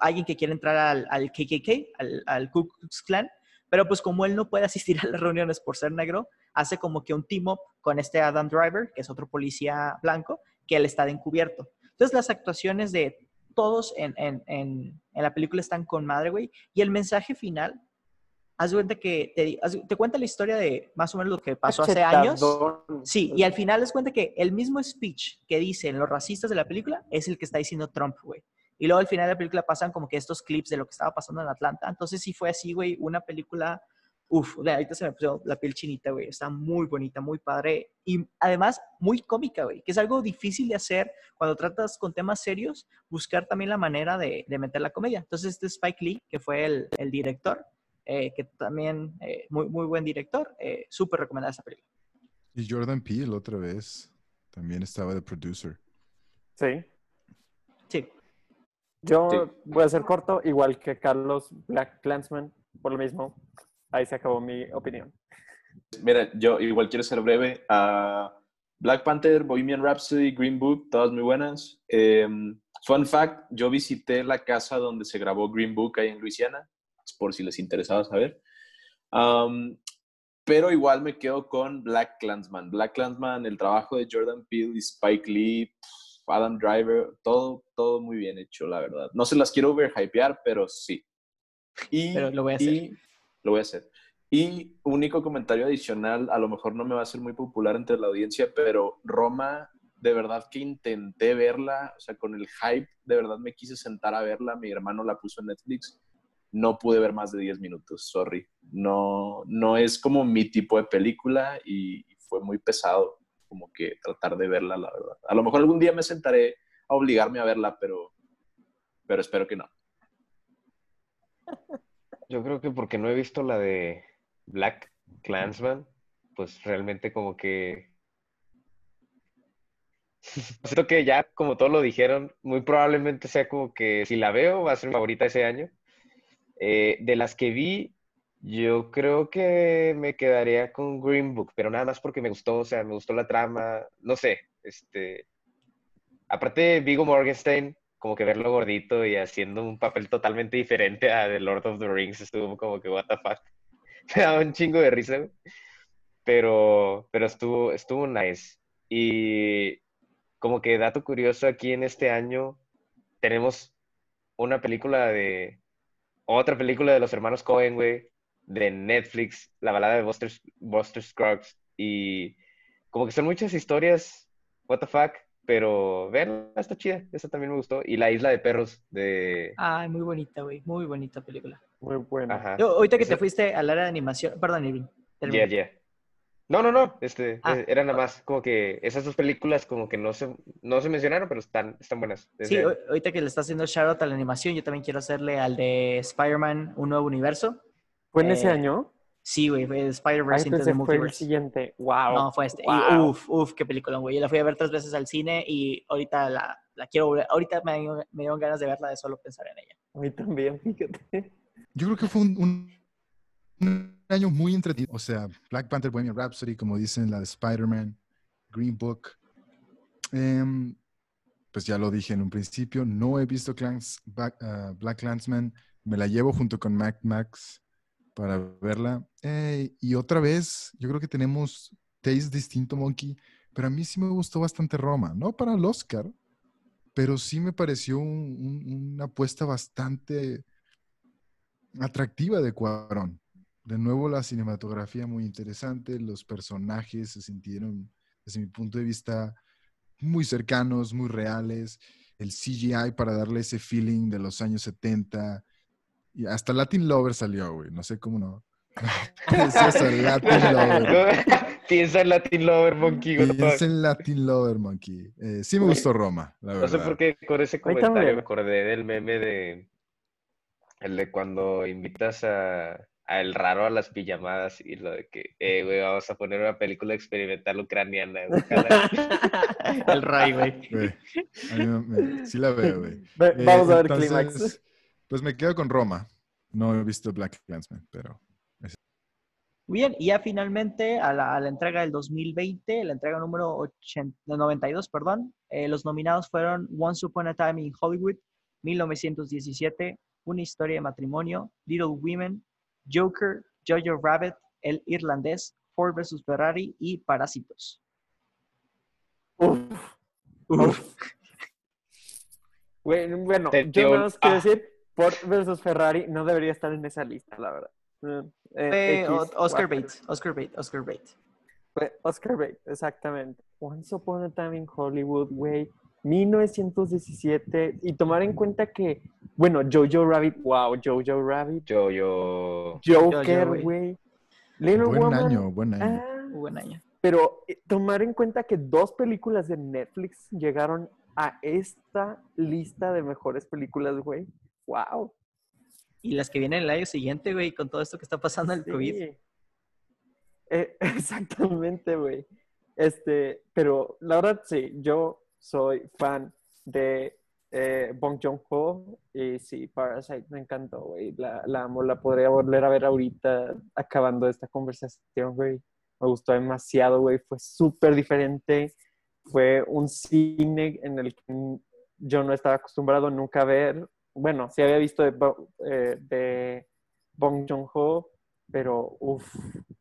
alguien que quiere entrar al, KKK, al, Ku Klux Klan, pero pues como él no puede asistir a las reuniones por ser negro, hace como que un team up con este Adam Driver, que es otro policía blanco, que él está de encubierto. Entonces las actuaciones de todos en, en, en, en la película están con madre, güey, y el mensaje final, haz cuenta que te, te cuenta la historia de más o menos lo que pasó hace años. Sí, y al final es cuenta que el mismo speech que dicen los racistas de la película es el que está diciendo Trump, güey. Y luego al final de la película pasan como que estos clips de lo que estaba pasando en Atlanta. Entonces sí fue así, güey, una película, uff, ahorita se me puso la piel chinita, güey. Está muy bonita, muy padre. Y además muy cómica, güey, que es algo difícil de hacer cuando tratas con temas serios, buscar también la manera de, de meter la comedia. Entonces este Spike Lee, que fue el, el director, eh, que también eh, muy, muy buen director, eh, súper recomendada esa película. Y Jordan Peele otra vez también estaba de producer. Sí. Sí. Yo Sí. voy a ser corto, igual que Carlos Black Clansman, por lo mismo. Ahí se acabó mi opinión. Mira, yo igual quiero ser breve. Ah, Black Panther, Bohemian Rhapsody, Green Book, todas muy buenas. Em, fun fact, yo visité la casa donde se grabó Green Book ahí en Luisiana, por si les interesaba saber. Pero igual me quedo con Black Clansman. Black Clansman, el trabajo de Jordan Peele y Spike Lee, Adam Driver, todo, todo muy bien hecho, la verdad. No se las quiero overhypear, pero sí. Y, Pero lo voy a hacer. y- lo voy a hacer. Y único comentario adicional, a lo mejor no me va a ser muy popular entre la audiencia, pero Roma, de verdad que intenté verla, o sea, con el hype, de verdad me quise sentar a verla, mi hermano la puso en Netflix, no pude ver más de 10 minutos, sorry. No, no es como mi tipo de película y fue muy pesado. como que tratar de verla, la verdad. A lo mejor algún día me sentaré a obligarme a verla, pero, pero espero que no. Yo creo que porque no he visto la de Black Clansman, pues realmente como que... Siento que ya, como todos lo dijeron, muy probablemente sea como que si la veo va a ser mi favorita ese año. Eh, de las que vi, yo creo que me quedaría con Green Book, pero nada más porque me gustó, o sea, me gustó la trama, no sé, este... Aparte, Vigo Morgenstein, como que verlo gordito y haciendo un papel totalmente diferente a The Lord of the Rings, estuvo como que, what the fuck. Me daba un chingo de risa. Pero, pero estuvo, estuvo nice. Y como que dato curioso, aquí en este año tenemos una película de... Otra película de los hermanos Cohen, güey, de Netflix, la balada de Buster, Buster Scruggs. Y como que son muchas historias, what the fuck, pero verla está chida, esa también me gustó. Y La Isla de Perros de... Ay, muy bonita, güey. Muy bonita película. Muy bueno. Ajá. Yo, ahorita que te fuiste al área de animación, perdón, Irving. Ya, ya. No, no, no, este, Ah. eh, era nada más como que esas dos películas como que no se, no se mencionaron, pero están, están buenas. Sí, Desde- ahorita que le está haciendo shoutout a la animación, yo también quiero hacerle al de Spider-Man, un nuevo universo. ¿Fue en ese Eh, año? Sí, güey, fue Spider-Verse into pensé the fue el Multiverse. siguiente. Wow. No, fue este. Y uf, uf, qué película, güey. Yo la fui a ver tres veces al cine y ahorita la, la quiero volver. Ahorita me, dio- me dieron ganas de verla de solo pensar en ella. A mí también, fíjate. Yo creo que fue un, un- un año muy entretenido. O sea, Black Panther, Bohemian Rhapsody, como dicen, la de Spider-Man, Green Book. Em, pues ya lo dije en un principio, no he visto Black, ah, Black Clansman. Me la llevo junto con Mac Max para verla. Y otra vez, yo creo que tenemos taste distinto, Monkey, pero a mí sí me gustó bastante Roma, no para el Oscar, pero sí me pareció un- un- una apuesta bastante atractiva de Cuarón. De nuevo, la cinematografía muy interesante, los personajes se sintieron, desde mi punto de vista, muy cercanos, muy reales. El CGI para darle ese feeling de los años 70. Y hasta Latin Lover salió, güey. No sé cómo no. Precioso, Latin Lover. Piensa en Latin Lover, Monkey. Piensa en Latin Lover, Monkey. Eh, sí me gustó Roma, la No verdad. sé por qué con ese comentario me acordé del meme de el de cuando invitas a, a el raro a las pijamadas y lo de que, eh, güey, vamos a poner una película experimental ucraniana. El Ray, güey. Me- sí la veo, Eh, Vamos a ver Clímax. Pues me quedo con Roma. No he visto Black Clansman, pero Bien, y ya finalmente a la, a la entrega del 2020, la entrega número 80 92, perdón, eh, los nominados fueron Once Upon a Time in Hollywood, 1917, Una historia de matrimonio, Little Women, Joker, Jojo Rabbit, El Irlandés, Ford vs. Ferrari y Parásitos. Uf. Uf. Bueno, Te- yo nada más quiero ah. decir, Ford versus Ferrari no debería estar en esa lista, la verdad. Eh, X, O- Oscar. Bates, Oscar Bates, Oscar Bates. Oscar Bates, exactamente. Once Upon a Time in Hollywood, güey. 1917. Y tomar en cuenta que, bueno, Jojo Rabbit, wow, Jojo Rabbit. Yo. Joker, güey. buen Woman. año, buen año. ah, Buen año. pero eh, tomar en cuenta que dos películas de Netflix llegaron a esta lista de mejores películas, güey. Wow. Y las que vienen el año siguiente, güey, con todo esto que está pasando el COVID. Sí. Eh, exactamente, güey. Este, pero la verdad sí, yo soy fan de eh, Bong Joon-ho y sí, Parasite me encantó, güey. La, la amo, la podría volver a ver ahorita acabando esta conversación, güey. Me gustó demasiado, güey. Fue súper diferente. Fue un cine en el que yo no estaba acostumbrado nunca a ver. Bueno, sí había visto de, eh, Bong Joon-ho, pero uff,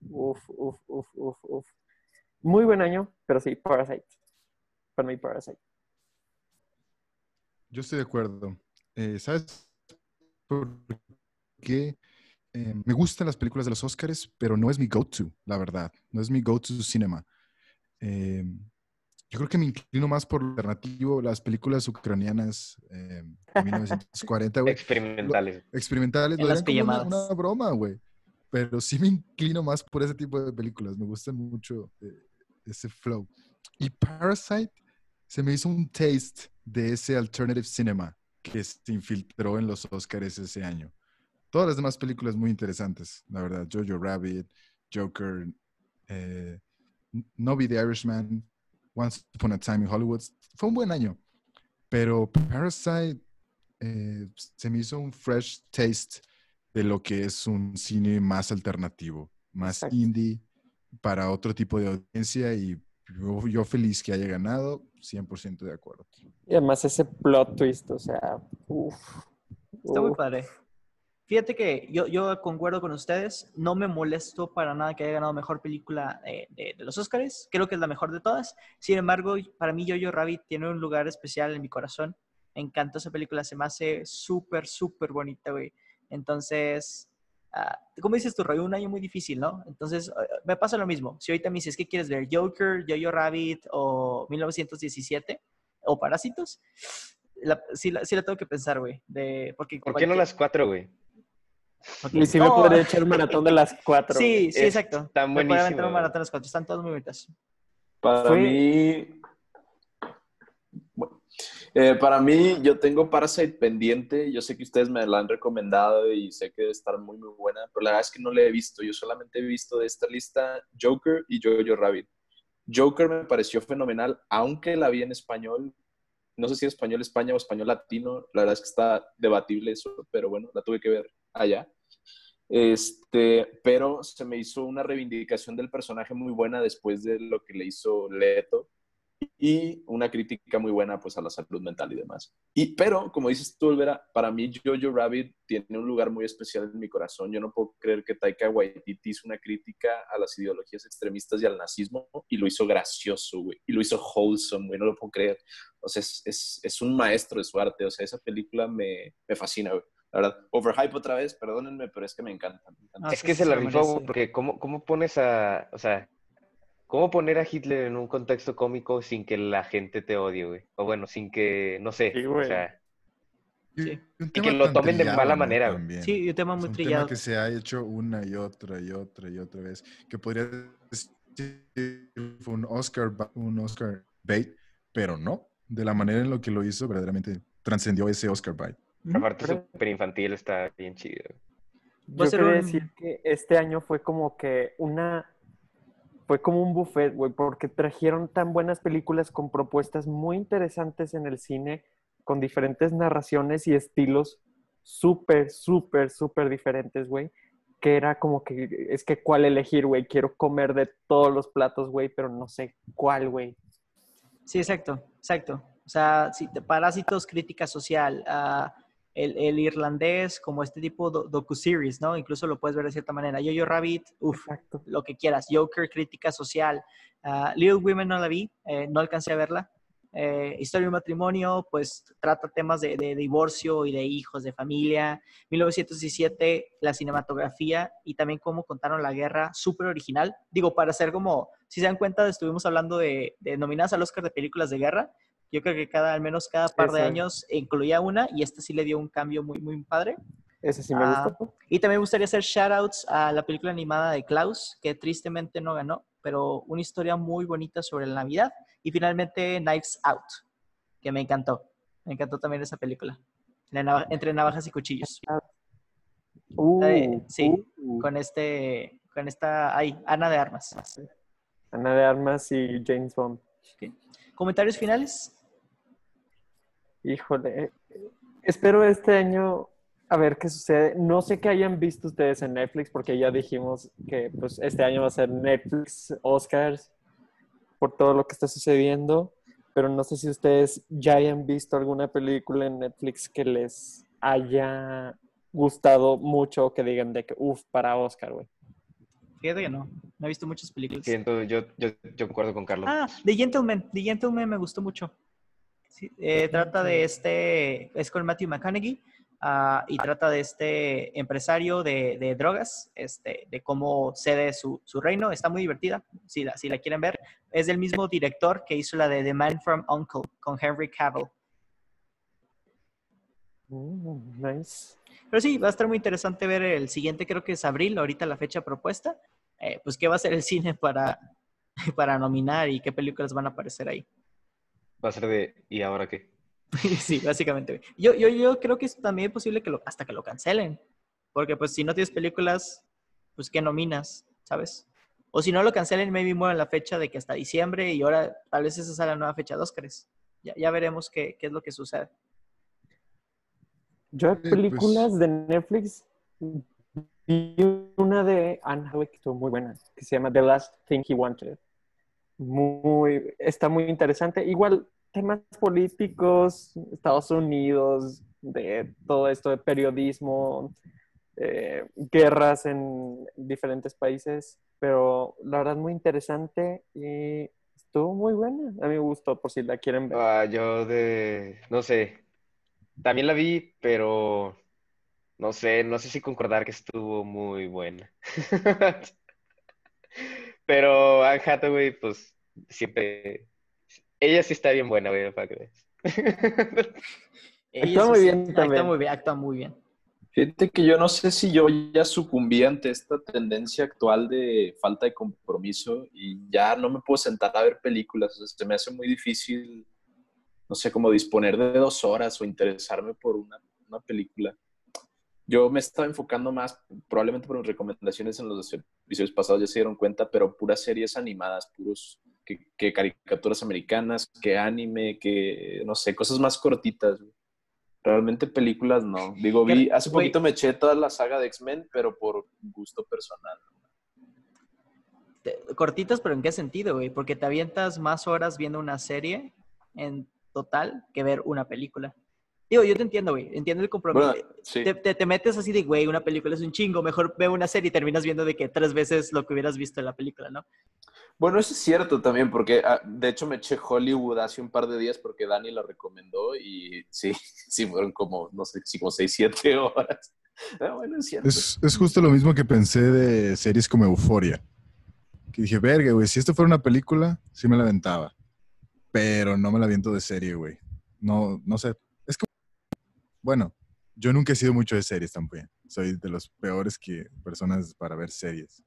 uff, uff, uff, uff, uff. Muy buen año, pero sí, Parasite. Para mí, Parasite. Yo estoy de acuerdo. Eh, ¿Sabes por qué? Eh, me gustan las películas de los Oscars, pero no es mi go-to, la verdad. No es mi go-to cinema. Eh, yo creo que me inclino más por lo alternativo, las películas ucranianas eh, de 1940, güey. Experimentales. Experimentales. En lo las como una- broma, güey. Pero sí me inclino más por ese tipo de películas. Me gustan mucho eh, ese flow. Y Parasite se me hizo un taste de ese alternative cinema que se infiltró en los Oscars ese año. Todas las demás películas muy interesantes, la verdad. Jojo Rabbit, Joker, eh, no vi The Irishman, Once Upon a Time in Hollywood. Fue un buen año. Pero Parasite eh, se me hizo un fresh taste de lo que es un cine más alternativo, más Exacto. indie, para otro tipo de audiencia y yo, yo feliz que haya ganado, 100% de acuerdo. Y además ese plot twist, o sea, uff. Está muy padre. Fíjate que yo, yo concuerdo con ustedes. No me molesto para nada que haya ganado mejor película de, de los Oscars. Creo que es la mejor de todas. Sin embargo, para mí Jojo Rabbit tiene un lugar especial en mi corazón. Me encanta esa película. Se me hace súper, súper bonita, güey. Entonces, ah, como dices tú, Roy, un año muy difícil, ¿no? Entonces, eh, me pasa lo mismo. Si ahorita me dices, ¿qué quieres ver? ¿Joker, Jojo Rabbit o 1917? ¿O Parásitos? La- sí, la, sí la tengo que pensar, güey. De, porque ¿Por qué no las cuatro, güey? Y si me podría echar un maratón de las cuatro. Sí, sí, exacto. están Me buenísimas, un maratón las cuatro. Están todas muy bonitas. Para Fue- mí. Eh, para mí, yo tengo Parasite pendiente. Yo sé que ustedes me la han recomendado y sé que debe estar muy, muy buena, pero la verdad es que no la he visto. Yo solamente he visto de esta lista Joker y Jojo Rabbit. Joker me pareció fenomenal, aunque la vi en español. No sé si español España o español latino. La verdad es que está debatible eso, pero bueno, la tuve que ver allá. Este, pero se me hizo una reivindicación del personaje muy buena después de lo que le hizo Leto y una crítica muy buena pues a la salud mental y demás. Y pero como dices tú, Olvera, para mí Jojo Rabbit tiene un lugar muy especial en mi corazón. Yo no puedo creer que Taika Waititi hizo una crítica a las ideologías extremistas y al nazismo y lo hizo gracioso, güey, y lo hizo wholesome, güey, no lo puedo creer. O sea, es, es, es un maestro de su arte, o sea, esa película me, me fascina, güey. La verdad, overhype otra vez, perdónenme, pero es que me encanta. me encanta. Ah, es que sí se la rifó, porque ¿cómo, ¿cómo pones a, o sea, cómo poner a Hitler en un contexto cómico sin que la gente te odie, güey? O bueno, sin que, no sé, Sí, o sea, Y, Sí. Y que lo tomen de mala ¿no? manera. También. Sí, un tema Es muy un trillado. tema que se ha hecho una y otra y otra y otra vez. Que podría decir fue un Oscar, un Oscar bait, pero no. De la manera en lo que lo hizo, verdaderamente trascendió ese Oscar bait. Aparte Pero- súper infantil, está bien chido. Yo quería un- decir que este año fue como que una. Fue como un buffet, güey, porque trajeron tan buenas películas con propuestas muy interesantes en el cine, con diferentes narraciones y estilos súper, súper, súper diferentes, güey. Que era como que, es que cuál elegir, güey. Quiero comer de todos los platos, güey, pero no sé cuál, güey. Sí, exacto, exacto. O sea, sí, te- Parásitos, crítica social, ah, el, el irlandés, como este tipo de docu-series, ¿no? Incluso lo puedes ver de cierta manera. Yo-Yo Rabbit, uff, lo que quieras. Joker, crítica social. Ah, Little Women no la vi, eh, no alcancé a verla. Eh, Historia de un matrimonio, pues trata temas de, de divorcio y de hijos, de familia. 1917, la cinematografía y también cómo contaron la guerra, súper original. Digo, para ser como, si se dan cuenta, estuvimos hablando de, de nominadas al Oscar de películas de guerra. Yo creo que cada, al menos cada par de años incluía una y esta sí le dio un cambio muy, muy padre. Ese sí me Ah, gustó. Y también me gustaría hacer shoutouts a la película animada de Klaus, que tristemente no ganó, pero una historia muy bonita sobre la Navidad. Y finalmente Knives Out, que me encantó. Me encantó también esa película. La entre navajas y cuchillos. Uh, sí, uh, Con este, con esta, ay, Ana de Armas. Ana de Armas y James Bond. ¿Comentarios finales? Híjole, espero este año a ver qué sucede. No sé qué hayan visto ustedes en Netflix, porque ya dijimos que pues, este año va a ser Netflix, Oscars, por todo lo que está sucediendo. Pero no sé si ustedes ya hayan visto alguna película en Netflix que les haya gustado mucho o que digan de que, uff, para Oscar, güey. Fíjate que no. No he visto muchas películas. Siento, yo, yo, yo concuerdo con Carlos. Ah, The Gentleman. The Gentleman me gustó mucho. Sí, eh, trata de este, es con Matthew McConaughey ah, y trata de este empresario de, de drogas, este, de cómo cede su, su reino. Está muy divertida, si la, si la quieren ver. Es del mismo director que hizo la de The Man from Uncle con Henry Cavill. Mm, nice. Pero sí, va a estar muy interesante ver el siguiente, creo que es abril, ahorita la fecha propuesta. Eh, pues, ¿qué va a ser el cine para, para nominar y qué películas van a aparecer ahí. Va a ser de, ¿y ahora qué? sí, básicamente. Yo, yo, yo creo que es también posible que lo, hasta que lo cancelen. Porque pues si no tienes películas, pues ¿qué nominas? ¿Sabes? O si no lo cancelen, maybe muevan la fecha de que hasta diciembre y ahora tal vez esa sea la nueva fecha de Oscars. Ya, ya veremos qué, qué es lo que sucede. Yo de pues- películas de Netflix vi una de Anne Hathaway que estuvo muy buena, que se llama The Last Thing He Wanted. Muy, está muy interesante. Igual temas políticos, Estados Unidos, de todo esto de periodismo, eh, guerras en diferentes países, pero la verdad muy interesante y estuvo muy buena. A mí me gustó por si la quieren ver. Ah, yo de, no sé, también la vi, pero no sé, no sé si concordar que estuvo muy buena. Pero Anne Hathaway, pues, siempre, ella sí está bien buena, güey, para que. Ella muy sí- bien actúa también. muy bien, actúa muy bien. Fíjate que yo no sé si yo ya sucumbí ante esta tendencia actual de falta de compromiso y ya no me puedo sentar a ver películas. O sea, se me hace muy difícil, no sé, como disponer de dos horas o interesarme por una, una película. Yo me estaba enfocando más, probablemente por mis recomendaciones en los episodios pasados ya se dieron cuenta, pero puras series animadas, puros que, que caricaturas americanas, que anime, que no sé, cosas más cortitas. güey. Realmente películas no. Digo, vi, hace poquito me eché toda la saga de X-Men, pero por gusto personal. Te- Cortitas, pero ¿en qué sentido, güey? Porque te avientas más horas viendo una serie en total que ver una película. Digo, yo te entiendo, güey. Entiendo el compromiso. Bueno, sí. te, te- te metes así de, güey, una película es un chingo. Mejor veo una serie y terminas viendo de que tres veces lo que hubieras visto en la película, ¿no? Bueno, eso es cierto también, porque ah, de hecho me eché Hollywood hace un par de días porque Dani la recomendó y sí, sí fueron como, no sé, sí, como 6, 7 horas. Ah, bueno, es cierto. Es, es justo lo mismo que pensé de series como Euforia. Que dije, verga, güey, si esto fuera una película, sí me la aventaba. Pero no me la aviento de serie, güey. No, no sé. Es como... Bueno, yo nunca he sido mucho de series tampoco. Soy de los peores que personas para ver series.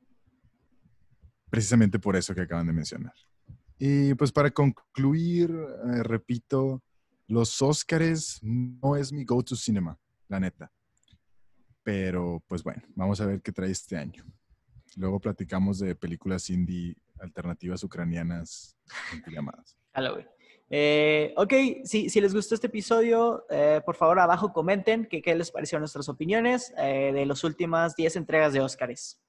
Precisamente por eso que acaban de mencionar. Y pues para concluir, eh, repito, los Óscares no es mi go-to cinema, la neta. Pero pues bueno, vamos a ver qué trae este año. Luego platicamos de películas indie alternativas ucranianas en pijamadas. Eh, ok, si, si les gustó este episodio, eh, por favor abajo comenten qué les parecieron nuestras opiniones eh, de las últimas 10 entregas de Óscares.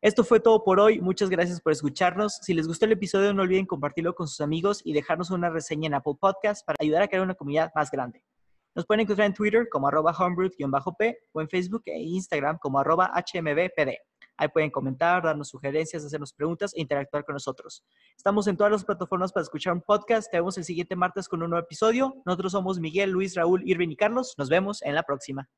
Esto fue todo por hoy. Muchas gracias por escucharnos. Si les gustó el episodio, no olviden compartirlo con sus amigos y dejarnos una reseña en Apple Podcast para ayudar a crear una comunidad más grande. Nos pueden encontrar en Twitter como arroba homebrew-p o en Facebook e Instagram como arroba hmbpd. Ahí pueden comentar, darnos sugerencias, hacernos preguntas e interactuar con nosotros. Estamos en todas las plataformas para escuchar un podcast. Te vemos el siguiente martes con un nuevo episodio. Nosotros somos Miguel, Luis, Raúl, Irving y Carlos. Nos vemos en la próxima.